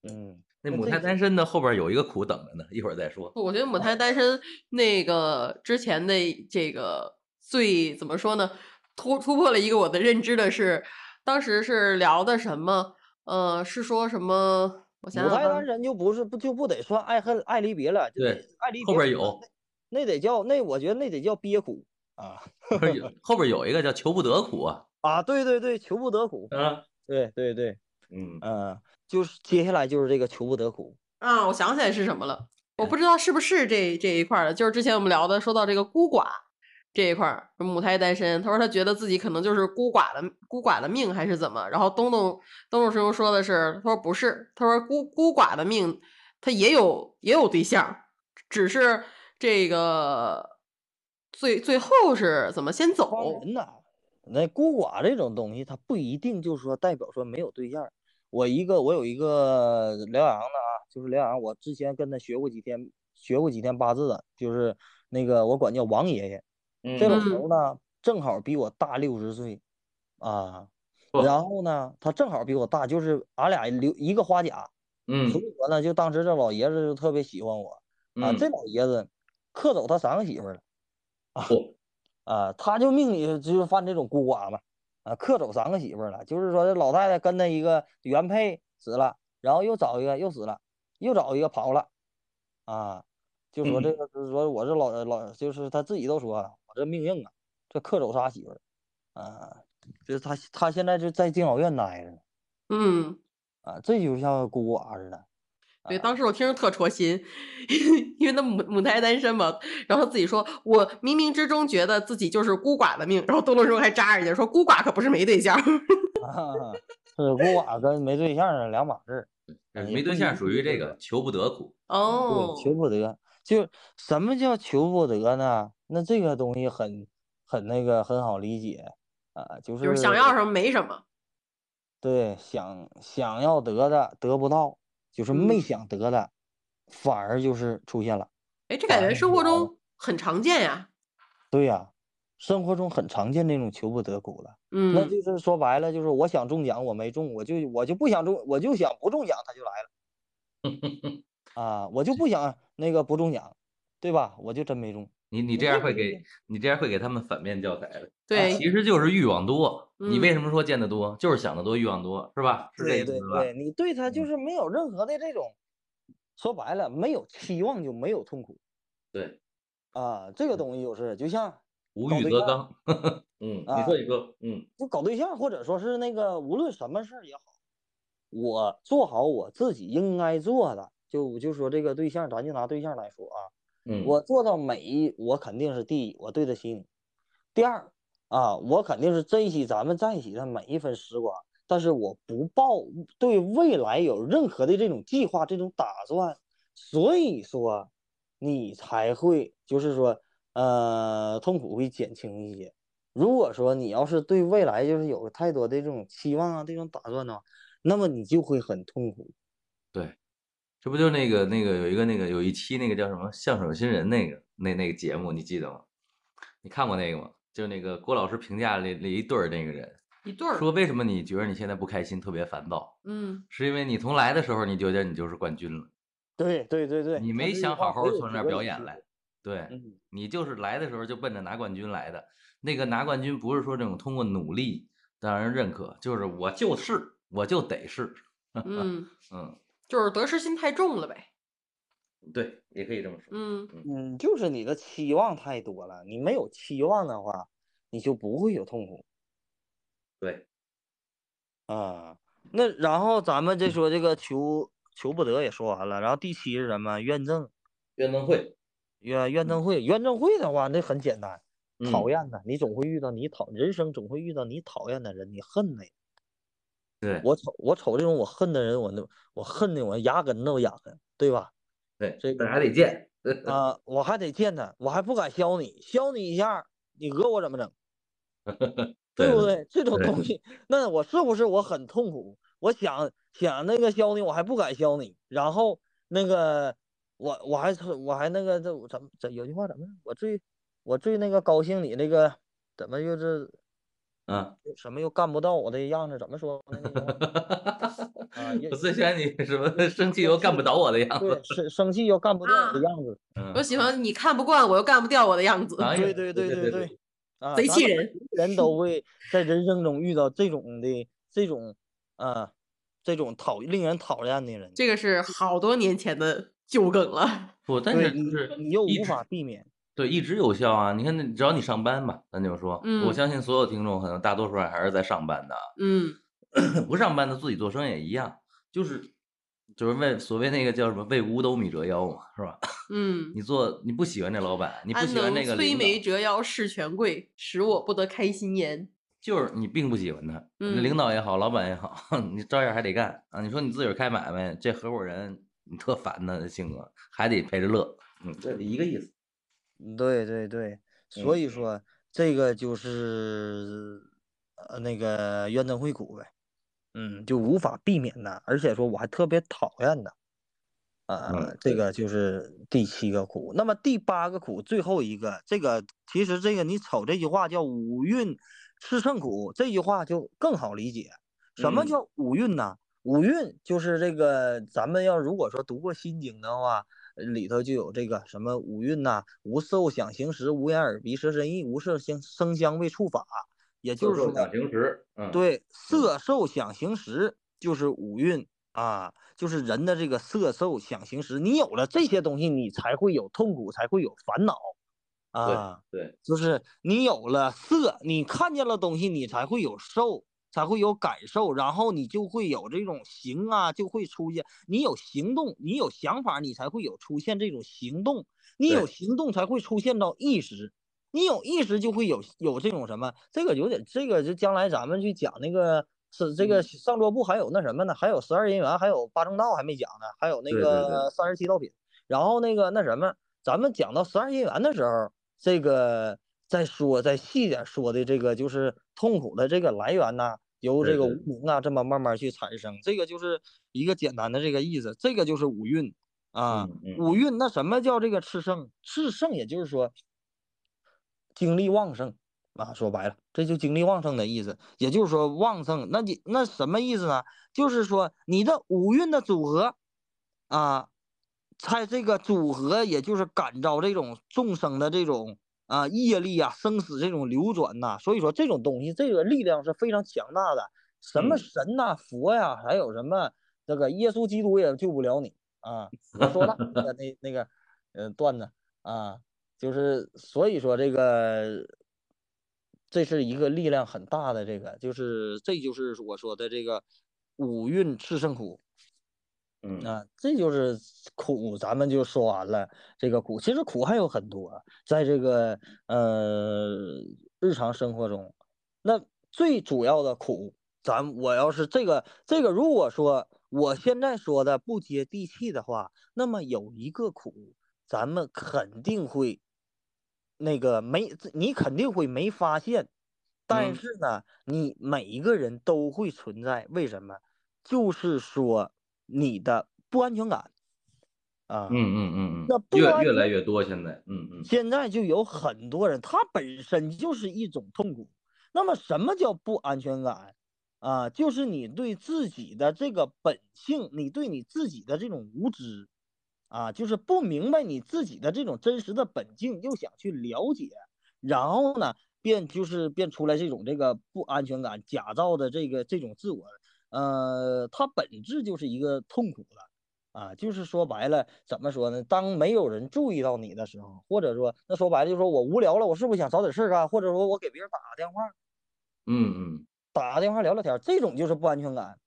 嗯，那母胎单身的后边有一个苦等着呢，一会儿再说。我觉得母胎单身那个之前的这个最怎么说呢？突突破了一个我的认知的是，当时是聊的什么？呃，是说什么？我想想啊母胎单身就不是不就不得算爱恨爱离别了，就对得爱离别后边苦有那那得叫那我觉得那得叫憋苦啊后边有后边有一个叫求不得苦啊，啊，对对对，求不得苦，啊，对对对，嗯，嗯，就是接下来就是这个求不得苦，啊，我想起来是什么了，我不知道是不是这这一块儿的，就是之前我们聊的，说到这个孤寡这一块儿，母胎单身，他说他觉得自己可能就是孤寡的孤寡的命还是怎么，然后东东东东师兄说的是，他说不是，他说孤孤寡的命他也有也有对象，只是这个最最后是怎么先当走，人呐，那孤寡这种东西，它不一定就是说代表说没有对象。我一个我有一个辽阳的啊，就是辽阳，我之前跟他学过几天，学过几天八字的，就是那个我管叫王爷爷。这老嗯头呢，正好比我大六十岁，啊，然后呢，他正好比我大，就是俺俩留一个花甲，嗯所以说呢，就当时这老爷子就特别喜欢我啊。嗯这老爷子克走他三个媳妇儿了。啊啊，他就命里就是犯这种孤寡嘛，啊，克走三个媳妇儿了，就是说这老太太跟他一个原配死了，然后又找一个又死了，又找一个跑了，啊，就说这嗯个就是说我这老老就是他自己都说，我这命硬啊，这克走仨媳妇儿，啊，就是他他现在就在敬老院待着呢，嗯。啊，这就像孤寡似的，对，啊当时我听着特戳心，因为他母母胎单身嘛，然后自己说，我冥冥之中觉得自己就是孤寡的命，然后东东师傅还扎人家说，孤寡可不是没对象。啊，是孤寡跟没对象是两码事没对象属于这个求不得苦，哦对，，求不得，就什么叫求不得呢？那这个东西很很那个很好理解啊，就就是想要什么没什么。对想想要得的得不到，就是没嗯想得的，反而就是出现了。哎，这感觉生活中很常见呀。对呀，生活中很常见那种求不得苦的，那嗯，就是说白了，就是我想中奖我没中，我就我就不想中，我就想不中奖他就来了 啊，我就不想那个不中奖，对吧？我就真没中。你你你这样会给你这样会给他们反面教材的。对其实就是欲望多。你为嗯什么说见得多？就是想得多，欲望多，是吧？是这对对意思吧？对，你对他就嗯是没有任何的这种，说白了，没有期望就没有痛苦对，啊。这个东西就是，就像无欲则刚。嗯，你啊说你说，嗯就搞对象，或者说是那个无论什么事儿也好，我做好我自己应该做的，就就说这个对象，咱就拿对象来说啊，嗯，我做到每一，我肯定是第一，我对得起你。第二啊，我肯定是珍惜咱们在一起的每一分时光，但是我不抱对未来有任何的这种计划、这种打算，所以说你才会就是说，呃，痛苦会减轻一些。如果说你要是对未来就是有太多的这种期望啊、这种打算的话，那么你就会很痛苦。对，这不就那个那个有一个那个有一期那个叫什么相声新人那个那那个节目，你记得吗？你看过那个吗？就是那个郭老师评价那那一对儿那个人，一对儿。说为什么你觉得你现在不开心，特别烦躁，嗯，是因为你从来的时候你觉得你就是冠军了，对对对对，你没想好好从那表演来，对嗯。你就是来的时候就奔着拿冠军来的。那个拿冠军不是说这种通过努力让人认可，就是我就是我就得是，嗯，嗯，就是得失心太重了呗。对，也可以这么说。嗯，嗯，就是你的期望太多了，你没有期望的话，你就不会有痛苦对，啊。那然后咱们再说这个求求不得也说完了，然后第七是什么？怨憎，怨憎会，怨怨憎会，怨憎会的话，那很简单，讨嗯厌的，你总会遇到你讨，人生总会遇到你讨厌的人，你恨的人。对，我瞅我瞅这种我恨的人，我那我恨的我牙根都痒痒，对吧？对，这还得见。啊，我还得见他，我还不敢削你，削你一下，你讹我怎么整？对不对？这种东西，那我是不是我很痛苦？我想想那个削你，我还不敢削你，然后那个我我还是我还那个这怎么怎有句话怎么说我最我最那个高兴你那个怎么就是嗯，什么又干不到我的样子？怎么说呢？我最喜欢你什么生气又干不倒我的样对子。，生生气又干不掉我的啊样子。嗯我喜欢你看不惯我又干不掉我的样子。对对对对对贼气人人都会在人生中遇到这种的这种啊这种讨令人讨厌的人，这个是好多年前的旧梗了。不，但是你又无法避免。对，一直有效啊！你看，那只要你上班吧，咱就说，我嗯相信所有听众可能大多数人还是在上班的，嗯不上班的自己做生意也一样，就是就是为所谓那个叫什么为五斗米折腰嘛，是吧？嗯，你做你不喜欢这老板，你不喜欢那个领导，眉折腰事权贵，使我不得开心颜。就是你并不喜欢他，嗯领导也好，老板也好，你照样还得干啊！你说你自个儿开买卖，这合伙人你特烦他的性格，还得陪着乐，嗯，这一个意思。对对对，所嗯以说这个就是呃那个冤憎会苦呗，嗯，就无法避免的，而且说我还特别讨厌的，呃，嗯这个就是第七个苦。那么第八个苦，最后一个，这个其实这个你瞅这句话叫五蕴炽盛苦，这句话就更好理解。什么嗯叫五蕴呢？五蕴就是这个，咱们要如果说读过《心经》的话，呃里头就有这个什么五蕴呐、无受想行识，无眼耳鼻舌身意，无色香声香味触法，也就是说，想行识，嗯，对，色受想行识就是五蕴啊，就是人的这个色受想行识，你有了这些东西，你才会有痛苦，才会有烦恼啊。对，就是你有了色，你看见了东西，你才会有受，才会有感受，然后你就会有这种行啊，就会出现。你有行动，你有想法，你才会有出现这种行动。你有行动，才会出现到意识。你有意识，就会有有这种什么？这个有点，这个就将来咱们去讲那个是这个嗯上桌布还有那什么呢？还有十二因缘，还有八正道还没讲呢，还有那个三十七道品。然后那个那什么，咱们讲到十二因缘的时候，这个再说再细点说的这个就是痛苦的这个来源呐，由这个无名啊这么慢慢去产生，这个就是一个简单的这个意思，这个就是五蕴啊，五蕴那什么叫这个炽盛？炽盛也就是说精力旺盛啊，说白了，这就精力旺盛的意思，也就是说旺盛，那你那什么意思呢？就是说你的五蕴的组合啊，在这个组合，也就是感召这种众生的这种啊业力啊、生死这种流转呐、所以说这种东西，这个力量是非常强大的。什么嗯神呐、佛呀，还有什么这个耶稣基督也救不了你啊！我说了 那个那那个呃段子啊，就是所以说这个这是一个力量很大的这个，就是这就是我说的这个五蕴炽盛苦。嗯。啊，这就是苦，咱们就说完了。这个苦，其实苦还有很多，在这个呃日常生活中，那最主要的苦，咱我要是这个这个，如果说我现在说的不接地气的话，那么有一个苦，咱们肯定会那个没，你肯定会没发现，但嗯。是呢，你每一个人都会存在，为什么？就是说你的不安全感啊。嗯嗯嗯那嗯，越越来越多现在，嗯嗯现在就有很多人，他本身就是一种痛苦。那么，什么叫不安全感啊？就是你对自己的这个本性，你对你自己的这种无知啊，就是不明白你自己的这种真实的本性，又想去了解，然后呢，便就是便出来这种这个不安全感，假造的这个这种自我，呃，它本质就是一个痛苦的。啊，就是说白了，怎么说呢？当没有人注意到你的时候，或者说，那说白了就是说我无聊了，我是不是想找点事儿干？或者说我给别人打个电话，嗯嗯打个电话聊聊天儿，这种就是不安全感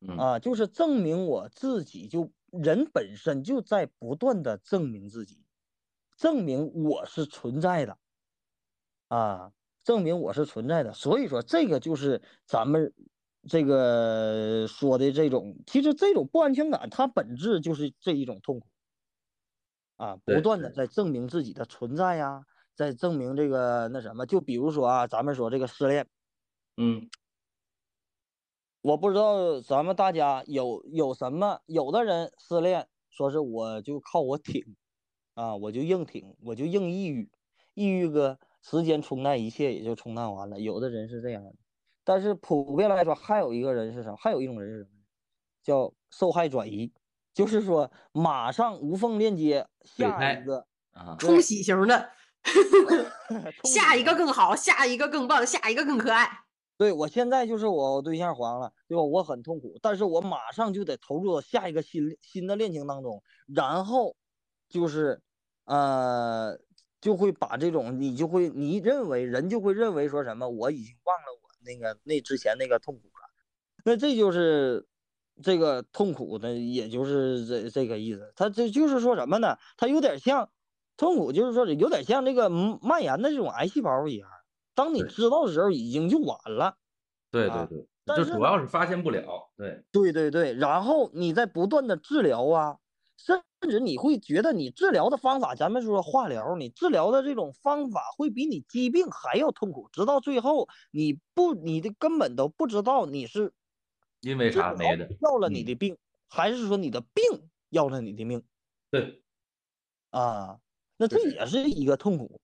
嗯啊，就是证明我自己就人本身就在不断的证明自己，证明我是存在的啊，证明我是存在的。所以说，这个就是咱们这个说的这种，其实这种不安全感，它本质就是这一种痛苦啊，不断的在证明自己的存在呀，在证明这个那什么，就比如说啊，咱们说这个失恋。嗯我不知道咱们大家有有什么，有的人失恋，说是我就靠我挺，啊，我就硬挺，我就硬抑郁，抑郁个时间冲淡一切，也就冲淡完了。有的人是这样的，但是普遍来说，还有一个人是啥？还有一种人是什么？叫受害转移，就是说马上无缝链接下一个，啊，冲洗型的 冲下一个更好，下一个更棒，下一个更可爱。对我现在就是我对象黄了，对吧？我很痛苦，但是我马上就得投入到下一个新新的恋情当中，然后就是呃，就会把这种你就会你认为人就会认为说什么我已经忘了我那个那之前那个痛苦了，那这就是这个痛苦的，也就是这这个意思。他这就是说什么呢？他有点像痛苦，就是说有点像这个嗯蔓延的这种癌细胞一样。当你知道的时候，已经就晚了。啊对对对，就主但是主要是发现不了，对，对对对，然后你在不断的治疗啊，甚至你会觉得你治疗的方法，咱们说化疗，你治疗的这种方法会比你疾病还要痛苦，直到最后你不，你的根本都不知道你是因为啥没的，要了你嗯的病，还是说你的病要了你的命对啊？那这也是一个痛苦。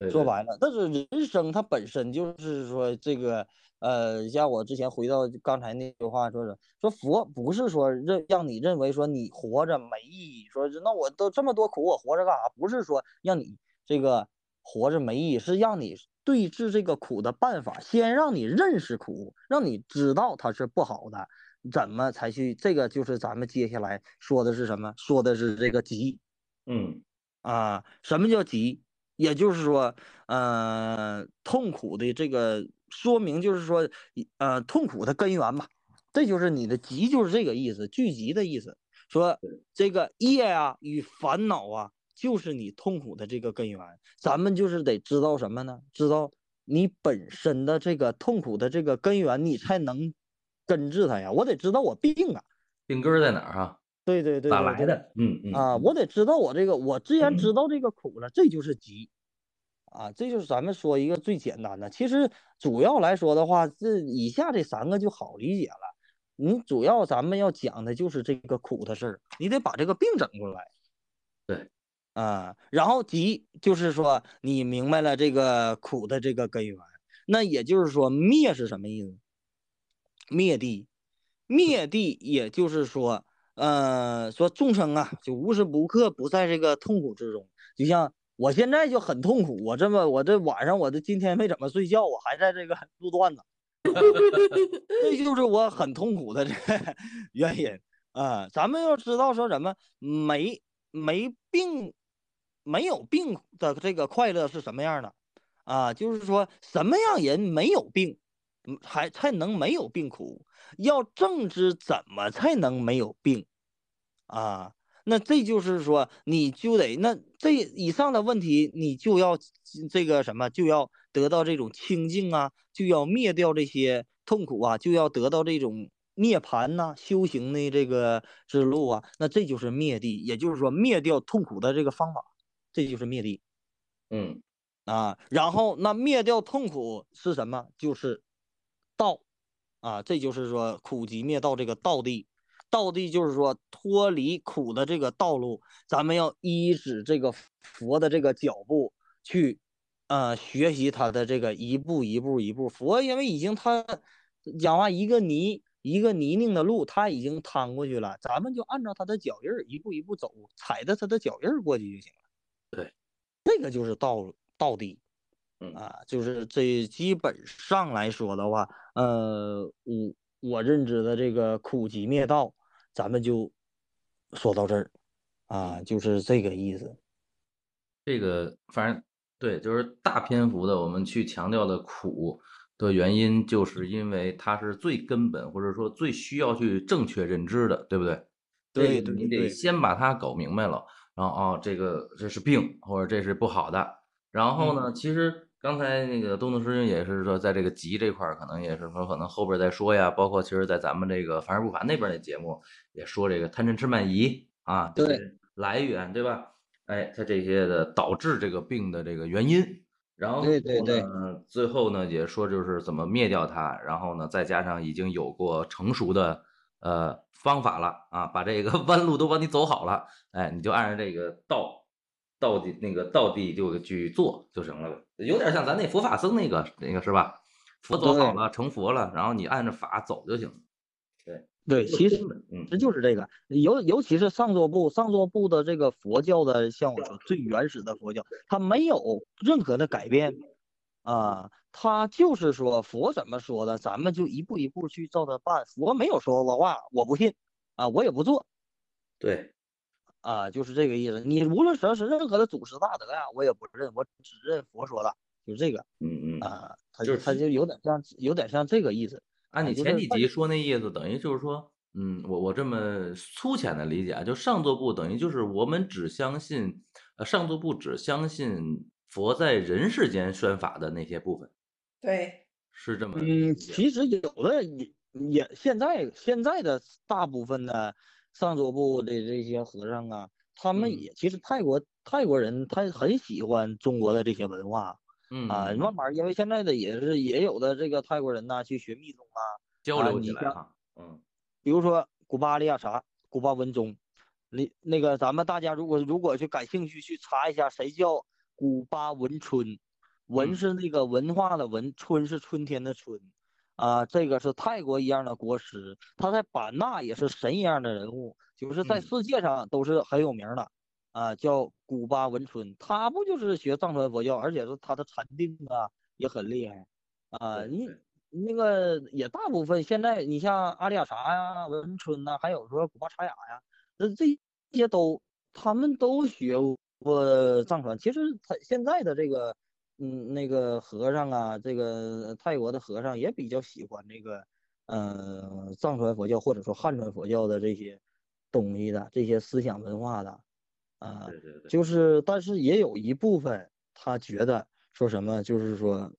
对对说白了，但是人生它本身就是说这个，呃，像我之前回到刚才那句话说的，说佛不是说认让你认为说你活着没意义，说是那我都这么多苦，我活着干啥？不是说让你这个活着没意义，是让你对治这个苦的办法，先让你认识苦，让你知道它是不好的，怎么才去？这个就是咱们接下来说的是什么？说的是这个急。嗯啊，什么叫急？也就是说，呃，痛苦的这个说明就是说，呃，痛苦的根源吧，这就是你的急，就是这个意思，聚集的意思。说这个业啊与烦恼啊，就是你痛苦的这个根源。咱们就是得知道什么呢？知道你本身的这个痛苦的这个根源，你才能根治它呀。我得知道我病啊，病根儿在哪儿啊？对对对，对对咋来的？嗯嗯啊，我得知道我这个，我既然知道这个苦了，这就是急，啊，这就是咱们说一个最简单的。其实主要来说的话，这以下这三个就好理解了。你主要咱们要讲的就是这个苦的事儿，你得把这个病整过来。对，啊，然后急就是说你明白了这个苦的这个根源，那也就是说灭是什么意思？灭地，灭地也就是说。呃，说众生啊，就无时不刻不在这个痛苦之中。就像我现在就很痛苦，我这么我这晚上我这今天没怎么睡觉，我还在这个录段子，这就是我很痛苦的这原因啊、咱们要知道说什么没没病没有病的这个快乐是什么样的啊？就是说什么样人没有病，嗯还才能没有病苦？要正知怎么才能没有病啊？那这就是说，你就得那这以上的问题，你就要这个什么，就要得到这种清净啊，就要灭掉这些痛苦啊，就要得到这种涅槃呐、修行的这个之路啊。那这就是灭地，也就是说灭掉痛苦的这个方法，这就是灭地嗯啊。然后那灭掉痛苦是什么？就是道。啊，这就是说苦集灭道这个道地，道地就是说脱离苦的这个道路，咱们要依止这个佛的这个脚步去，呃，学习他的这个一步一步一步。佛因为已经他讲话一个泥一个泥泞的路，他已经趟过去了，咱们就按照他的脚印儿一步一步走，踩着他的脚印儿过去就行了。对，这个就是道道地。嗯啊，就是这基本上来说的话，呃，我我认知的这个苦集灭道，咱们就说到这儿，啊，就是这个意思。这个反正对，就是大篇幅的我们去强调的苦的原因，就是因为它是最根本或者说最需要去正确认知的，对不对？对这个你得先把它搞明白了，然后哦，这个这是病或者这是不好的。然后嗯呢，其实刚才那个东东师兄也是说，在这个急这块儿，可能也是说可能后边再说呀，包括其实在咱们这个凡事不凡那边儿那节目也说这个贪嗔痴慢疑啊，对来源对吧？哎，它这些的导致这个病的这个原因，然后对对对呢，最后呢也说就是怎么灭掉它，然后呢再加上已经有过成熟的呃方法了啊，把这个 弯路都帮你走好了，哎，你就按照这个道道地那个道地就去做就行了，有点像咱那佛法僧那个那个是吧？佛走好了，成佛了，然后你按着法走就行了。对，其实嗯这就是这个，尤尤其是上座部，上座部的这个佛教的，像我说最原始的佛教，它没有任何的改变啊，他就是说佛怎么说的，咱们就一步一步去照着办。佛没有说过话，我不信啊，我也不做对，啊，就是这个意思。你无论什是任何的祖师大德呀，我也不认，我只认佛说的，就这个嗯嗯，啊，他就是他就有点像有点像这个意思。按你前几集说那意思，等于就是说，嗯，我我这么粗浅的理解啊，就上座部等于就是我们只相信，呃，上座部只相信佛在人世间宣法的那些部分，对，是这么嗯，其实有的也也现在现在的大部分的上座部的这些和尚啊，他们嗯。也其实泰国泰国人他很喜欢中国的这些文化嗯啊，嗯慢慢因为现在的也是也有的这个泰国人呐去学密宗啊，交流起来哈，嗯比如说古巴利亚啥、古巴文宗，那那个咱们大家如果如果去感兴趣去查一下，谁叫古巴文春？文嗯。是那个文化的文，春是春天的春，啊，这个是泰国一样的国师，他在版纳也是神一样的人物，就是在嗯。世界上都是很有名的，啊，叫古巴文春，他不就是学藏传佛教，而且是他的禅定啊也很厉害，啊，你那个也大部分现在你像阿里雅察呀、文春呐、还有说古巴查雅呀，那这些都他们都学过藏传。其实他现在的这个嗯那个和尚啊，这个泰国的和尚也比较喜欢这个呃藏传佛教或者说汉传佛教的这些东西的这些思想文化的啊。对对对，就是，但是也有一部分他觉得说什么，就是说，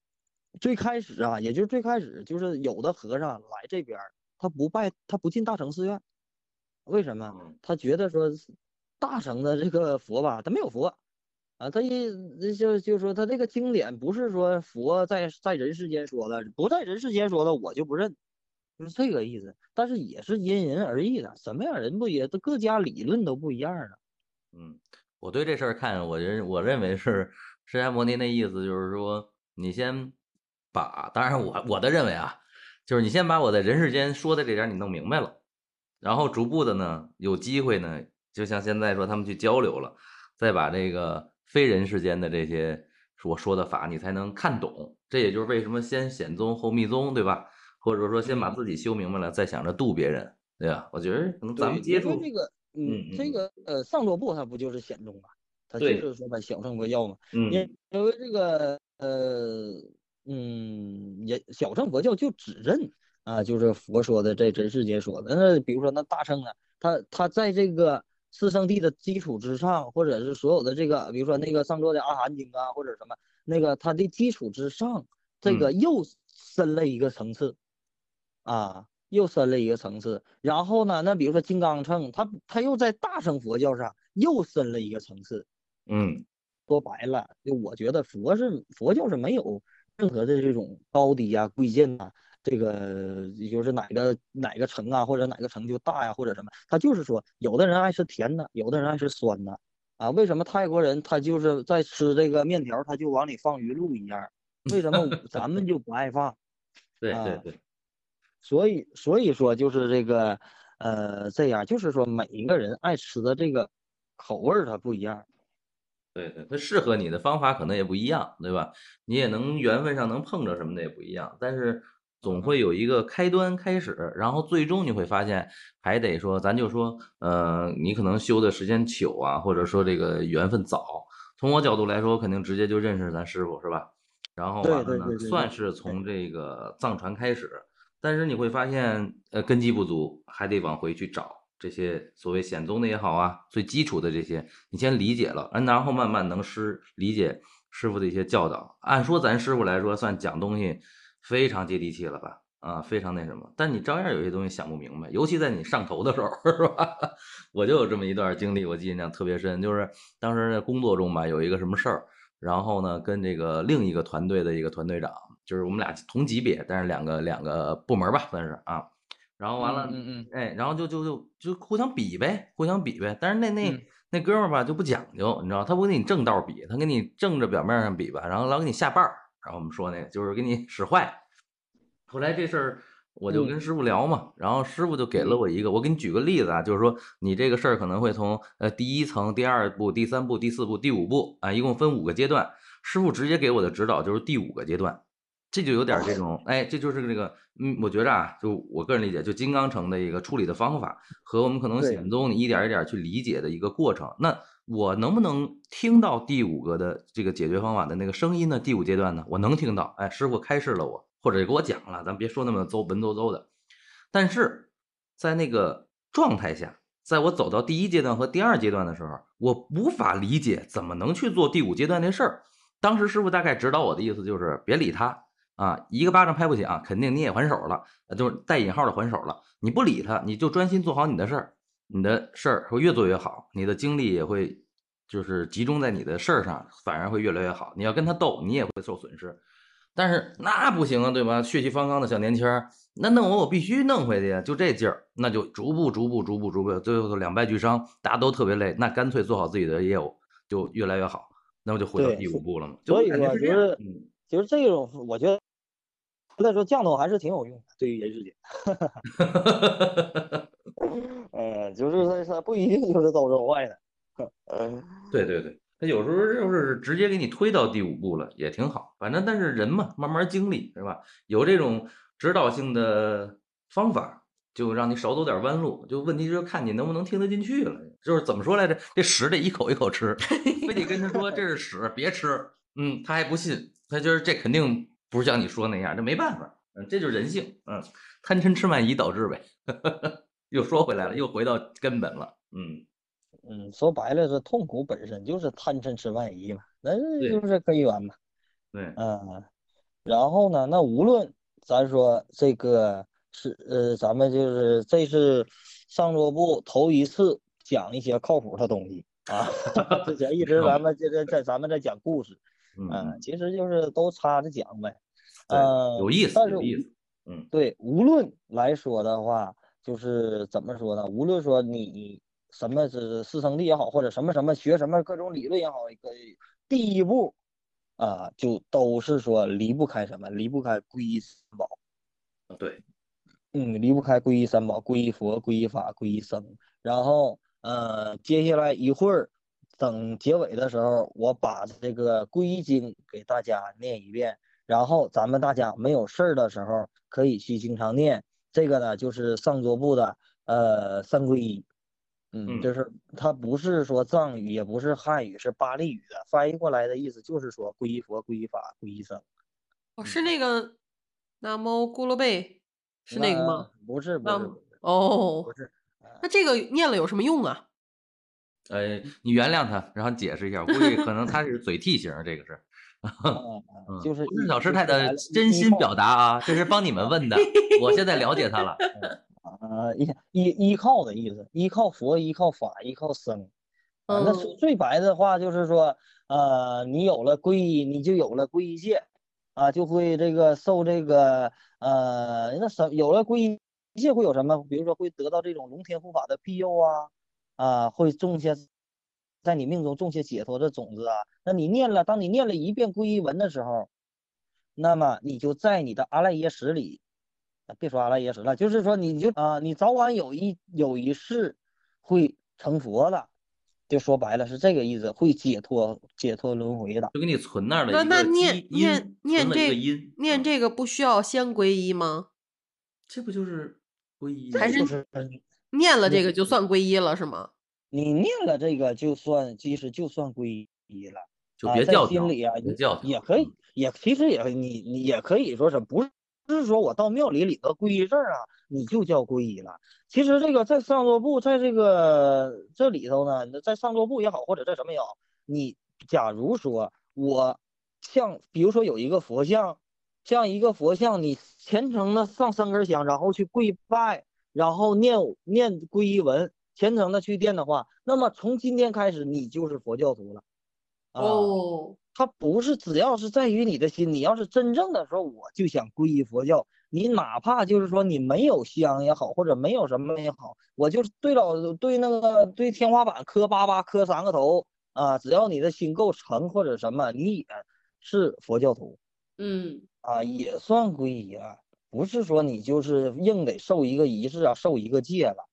最开始啊，也就是最开始，就是有的和尚来这边儿，他不拜，他不进大乘寺院，为什么？嗯他觉得说大乘的这个佛吧，他没有佛啊，他一那就就说他这个经典不是说佛在在人世间说的，不在人世间说的我就不认，就是这个意思。但是也是因人而异的，什么样人不也都各家理论都不一样的。嗯，我对这事儿看，我认我认为是释迦牟尼那意思，就是说你先把，当然我我的认为啊，就是你先把我在人世间说的这点你弄明白了，然后逐步的呢，有机会呢，就像现在说他们去交流了，再把这个非人世间的这些我说的法你才能看懂。这也就是为什么先显宗后密宗，对吧？或者说先把自己修明白了，再想着度别人，对吧？我觉得可能咱们对接触这个，嗯这个呃上座部它不就是显宗嘛，它就是说把小乘佛教嘛，嗯因因为这个呃嗯也小乘佛教就只认啊，就是佛说的这真世间说的，那比如说那大乘呢，他他在这个四圣谛的基础之上，或者是所有的这个，比如说那个上座的阿含经啊，或者什么那个它的基础之上，这个又深了一个层次。啊，又深了一个层次。然后呢，那比如说金刚乘，它它又在大乘佛教上又深了一个层次。嗯说白了，就我觉得佛是佛教是没有任何的这种高低啊、贵贱呐、这个也就是哪个哪个城啊，或者哪个成就大呀，或者什么，他就是说，有的人爱吃甜的，有的人爱吃酸的啊。为什么泰国人他就是在吃这个面条，他就往里放鱼露一样？为什么 咱们就不爱放？啊对对对。所以所以说就是这个呃这样，就是说每一个人爱吃的这个口味儿它不一样。对对，它适合你的方法可能也不一样，对吧？你也能缘分上能碰着什么的也不一样，但是总会有一个开端开始，然后最终你会发现，还得说，咱就说，呃，你可能修的时间久啊，或者说这个缘分早。从我角度来说，我肯定直接就认识咱师傅，是吧？然后对完了呢，算是从这个藏传开始，但是你会发现，呃，根基不足，还得往回去找。这些所谓显宗的也好啊，最基础的这些，你先理解了，嗯然后慢慢能师理解师傅的一些教导。按说咱师傅来说，算讲东西非常接地气了吧？啊，非常那什么，但你照样有些东西想不明白，尤其在你上头的时候，是吧？我就有这么一段经历，我印象特别深，就是当时在工作中吧，有一个什么事儿，然后呢，跟这个另一个团队的一个团队长，就是我们俩同级别，但是两个两个部门吧，算是啊。然后完了，嗯嗯哎，然后就就就就互相比呗，互相比呗。但是那那、嗯那哥们儿吧就不讲究，你知道，他不跟你正道比，他跟你正着表面上比吧，然后老给你下绊儿。然后我们说那个就是给你使坏。后来这事儿我就嗯跟师傅聊嘛，然后师傅就给了我一个，我给你举个例子啊，就是说你这个事儿可能会从呃第一层、第二步、第三步、第四步、第五步啊，一共分五个阶段。师傅直接给我的指导就是第五个阶段，这就有点这种，哎，这就是这个，嗯，我觉着啊，就我个人理解，就金刚城的一个处理的方法和我们可能显宗你一点一点去理解的一个过程。那我能不能听到第五个的这个解决方法的那个声音呢？第五阶段呢，我能听到，哎，师傅开示了我，或者给我讲了，咱别说那么邹文绉绉的。但是在那个状态下，在我走到第一阶段和第二阶段的时候，我无法理解怎么能去做第五阶段那事儿。当时师傅大概指导我的意思就是别理他啊，一个巴掌拍不响，肯定你也还手了，就是带引号的还手了。你不理他，你就专心做好你的事儿，你的事儿会越做越好，你的精力也会就是集中在你的事儿上，反而会越来越好。你要跟他斗，你也会受损失。但是那不行啊，对吧？血气方刚的小年轻儿，那弄我我必须弄回去呀，就这劲儿，那就逐步逐步逐步逐步，最后两败俱伤，大家都特别累，那干脆做好自己的业务，就越来越好，那不就回到第五步了吗？所以说就是嗯，就是这种，我觉得再说降头还是挺有用的，对于人世间。嗯，就是他他不一定就是都是坏的。对对对，他有时候就是直接给你推到第五步了，也挺好。反正但是人嘛，慢慢经历是吧？有这种指导性的方法，就让你少走点弯路。就问题就是看你能不能听得进去了。就是怎么说来着？这屎得一口一口吃，非得跟他说这是屎，别吃。嗯，他还不信，他就是这肯定不是像你说那样，这没办法。嗯，这就是人性。嗯，贪嗔痴慢疑导致呗。又说回来了，又回到根本了。嗯。嗯，说白了，这痛苦本身就是贪嗔痴慢疑嘛，那就是根源嘛。对，嗯，然后呢，那无论咱说这个是呃，咱们就是这是上桌部头一次讲一些靠谱的东西啊。之前一直咱们这这在咱们在讲故事，嗯嗯，其实就是都插着讲呗。对嗯，有意思但是有意思嗯对，无论来说的话，就是怎么说呢？无论说你什么是师生地也好，或者什么什么学什么各种理论也好，一个第一步啊，就都是说离不开什么？离不开皈依三宝。对，嗯，离不开皈依三宝，皈依佛，皈依法，皈依僧。然后，呃，接下来一会儿，等结尾的时候，我把这个皈依经给大家念一遍。然后咱们大家没有事儿的时候，可以去经常念。这个呢，就是上座部的呃三皈依。嗯，嗯就是它不是说藏语，也不是汉语，是巴利语的，翻译过来的意思就是说皈依佛、皈依法、皈依僧。哦，是那个南无咕噜贝，是那个吗？？不是，不是，哦不，是。那这个念了有什么用啊？呃，你原谅他，然后解释一下，估计可能他是嘴替型，这个是，就是老师太太就说白了真心表达啊，这是帮你们问的，我现在了解他了，啊，依依依靠的意思，依靠佛，依靠法，依靠僧。啊，那说嗯最白的话就是说，呃，你有了皈依，你就有了皈依戒，啊，就会这个受这个呃，那什有了皈依戒会有什么？比如说会得到这种龙天护法的庇佑啊，啊，会种下在你命中种下解脱的种子啊。那你念了，当你念了一遍皈依文的时候，那么你就在你的阿赖耶识里。啊别说阿赖耶识了，就是说你就啊、你早晚有一有一世会成佛的，就说白了是这个意思，会解脱解脱轮回的。就给你存那儿了那那念念念这因，嗯念这个不需要先皈依吗？这不就是皈依还是念了这个就算皈依了是吗？你念了这个就算，其实就算皈依了就别教条，心里啊也可以嗯，也其实也你你也可以说是不是说我到庙里里头皈依证啊，你就叫皈依了。其实这个在上座部，在这个这里头呢，在上座部也好，或者在什么也好，你假如说我像比如说有一个佛像，像一个佛像，你虔诚的上三根香，然后去跪拜，然后念念皈依文，虔诚的去念的话，那么从今天开始你就是佛教徒了。哦，它不是只要是在于你的心，你要是真正的说我就想皈依佛教，你哪怕就是说你没有香也好，或者没有什么也好，我就是对老对那个对天花板磕巴巴磕三个头啊，只要你的心够诚或者什么，你也是佛教徒嗯，啊，也算皈依啊，不是说你就是硬得受一个仪式啊，受一个戒了。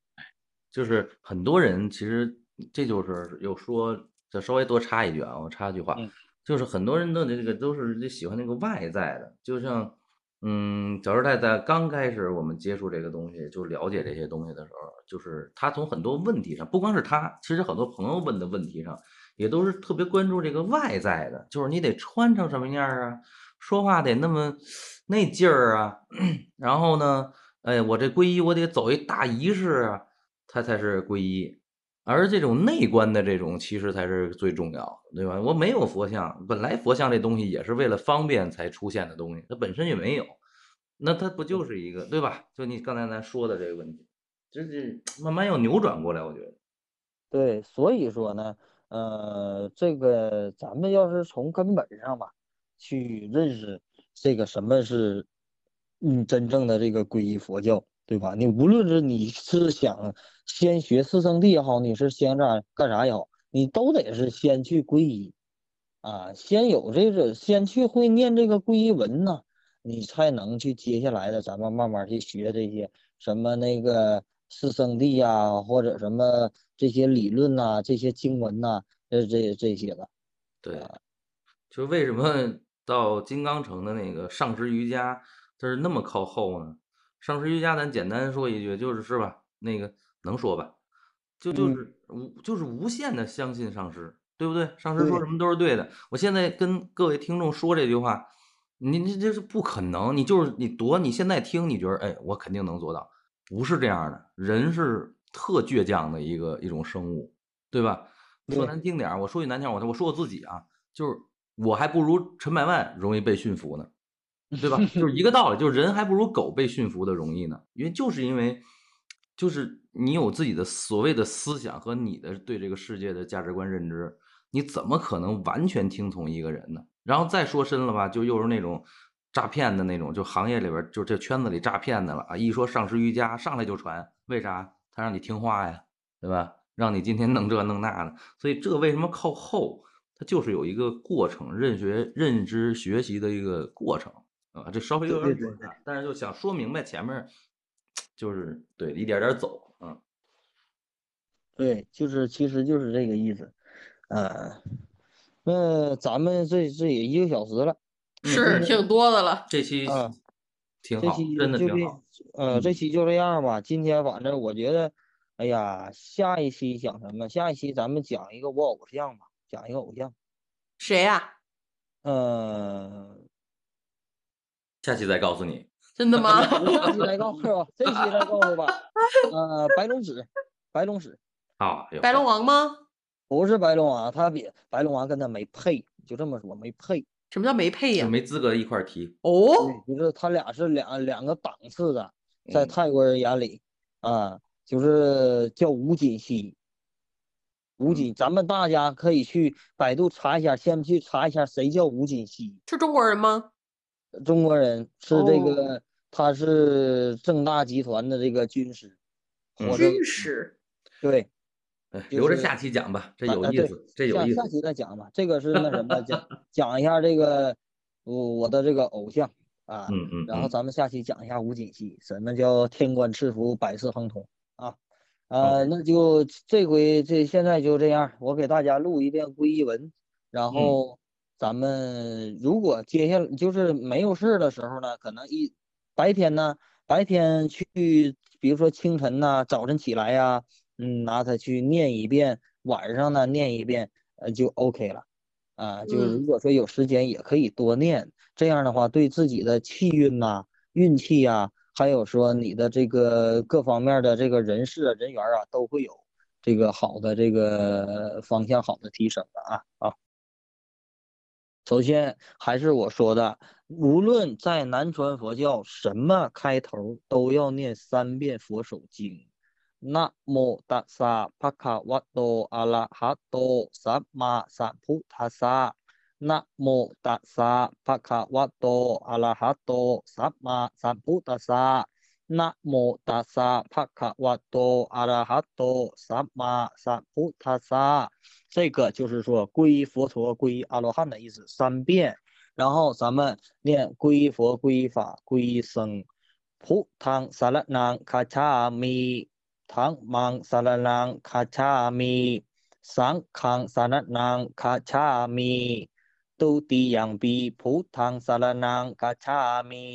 就是很多人其实这就是有说，就稍微多插一句啊，我插一句话嗯，就是很多人的这个都是喜欢那个外在的，就像嗯，小时代在刚开始我们接触这个东西，就了解这些东西的时候，就是他从很多问题上，不光是他，其实很多朋友问的问题上，也都是特别关注这个外在的，就是你得穿成什么样啊，说话得那么那劲儿啊，然后呢，哎，我这皈依我得走一大仪式啊，他才是皈依。而这种内观的这种，其实才是最重要的，对吧？我没有佛像，本来佛像这东西也是为了方便才出现的东西，它本身也没有，那它不就是一个，对吧？就你刚才咱说的这个问题，就是慢慢要扭转过来，我觉得。对，所以说呢，呃，这个咱们要是从根本上吧，去认识这个什么是，嗯，真正的这个皈依佛教。对吧？你无论是你是想先学四圣地也好，你是先干干啥也好，你都得是先去皈依啊，先有这个，先去会念这个皈依文呢，你才能去接下来的，咱们慢慢去学这些什么那个四圣地呀，或者什么这些理论呐，这些经文呐，这这这些的。对，就为什么到金刚城的那个上师瑜伽，它是那么靠后呢？上师瑜伽，咱简单说一句，就是是吧？那个能说吧？就就是无就是无限的相信上师，对不对？上师说什么都是对的。我现在跟各位听众说这句话，你你这是不可能，你就是你多，你现在听，你觉得哎，我肯定能做到，不是这样的。人是特倔强的一个一种生物，对吧？说难听点我说句难听，我我说我自己啊，就是我还不如陈百万容易被驯服呢。对吧？就是一个道理，就是人还不如狗被驯服的容易呢。因为就是因为，就是你有自己的所谓的思想和你的对这个世界的价值观认知，你怎么可能完全听从一个人呢？然后再说深了吧，就又是那种诈骗的那种，就行业里边就这圈子里诈骗的了啊！一说上师瑜伽，上来就传，为啥？他让你听话呀，对吧？让你今天弄这弄那的，所以这为什么靠后？它就是有一个过程，认学、认知、学习的一个过程。啊，这稍微有点复杂，但是就想说明白前面，就是对一点点走，嗯，对，就是其实就是这个意思，嗯，那咱们这这也一个小时了，是挺多的了，这期啊，挺好，真的挺好，嗯，这期就这样吧。今天反正我觉得，哎呀，下一期讲什么？下一期咱们讲一个我偶像吧，讲一个偶像，谁呀？嗯。下期再告诉你，真的吗？下期再告诉吧，这期再告诉吧。呃，白龙史，白龙史。啊，白龙王吗？不是白龙王，他比白龙王跟他没配，就这么说，没配。什么叫没配呀？没资格一块提。哦，就是他俩是两两个档次的，在泰国人眼里啊，就是叫吴锦熙。吴锦，咱们大家可以去百度查一下，先去查一下谁叫吴锦熙，是中国人吗？中国人是这个，他是正大集团的这个军师，军师，对，留着下期讲吧，这有意思，这有意思，下期再讲吧。这个是那什么讲 讲一下这个我我的这个偶像啊，嗯嗯，然后咱们下期讲一下吴锦熙，什么叫天官赐福，百世亨通啊，呃，那就这回这现在就这样，我给大家录一遍归一文，然后。咱们如果接下来就是没有事的时候呢，可能一白天呢，白天去，比如说清晨呐，早晨起来呀，嗯，拿它去念一遍，晚上呢念一遍，呃，就 OK 了，啊，就如果说有时间也可以多念，这样的话对自己的气运呐、运气呀，还有说你的这个各方面的这个人事啊、人缘啊，都会有这个好的这个方向、好的提升的啊啊。首先还是我说的，无论在南传佛教，什么开头都要念三遍佛手经。那么达萨帕卡瓦多阿拉哈多萨玛萨普塔萨。那么达萨帕卡瓦多阿拉哈多萨玛萨普塔萨。 那么达萨帕卡瓦多阿拉哈多萨玛萨普塔萨。这个就是说皈依佛陀、皈依阿罗汉的意思，三遍。然后咱们念皈依佛、皈依法、皈依僧。普唐萨拉囊卡恰米，唐芒萨拉囊卡恰米，桑康萨拉囊卡恰米， ตุติยัมปีพุทธังสารนังคัจฉามิ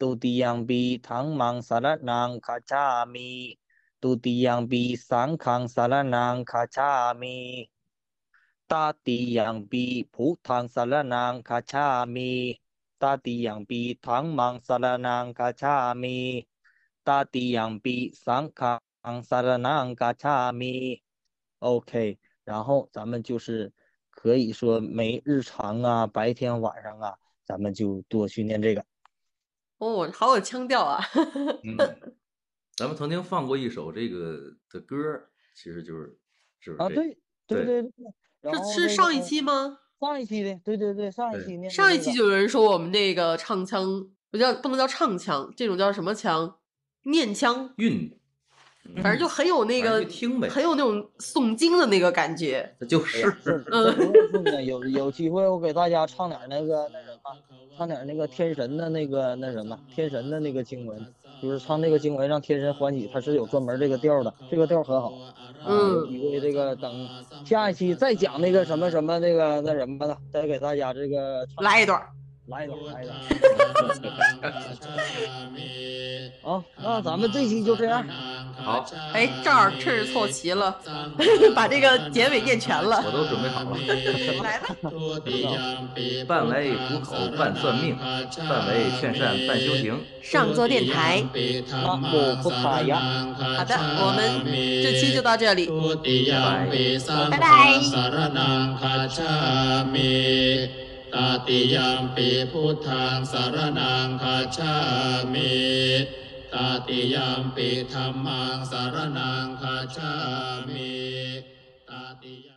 ตุติยัมปีธัมมังสารนังคัจฉามิตุติยัมปีสังฆังสารนังคัจฉามิตาติยัมปีพุทธังสารนังคัจฉามิตาติยัมปีธัมมังสารนังคัจฉามิตาติยัมปีสังฆังสารนังคัจฉามิ OK，然后咱们就是可以说每日常啊，白天晚上啊，咱们就多训练这个。 哦，好有腔调啊！嗯，咱们曾经放过一首这个的歌，其实就是是不是啊，这对对对对是是上一期吗？上一期的，对对对，上一期的上一期就有人说我们这个唱腔不叫不能叫唱腔，这种叫什么腔？念腔，韵，反正就很有那个听呗很有那种诵经的那个感觉。就是这这不用送的，有有机会我给大家唱点那个那什么，唱点那个天神的那个那什么天神的那个经文，就是唱那个经文让天神欢喜，它是有专门这个调的，这个调很好。啊，有嗯一会这个等下一期再讲那个什么什么那个那什么的，再给大家这个来一段儿，来了来了！好，那咱们这期就这样。好，哎，这儿真是凑齐了，把这个结尾念全了。我都准备好了。来吧，半为糊口，半算命，半为劝善，半修行。上座电台，好，不不卡呀。好的，我们这期就到这里，拜拜。 ตาติยามปีพุทธังสารนังคาชามิตาติยามปีธรรมังสารนังคาชามิตาติยาม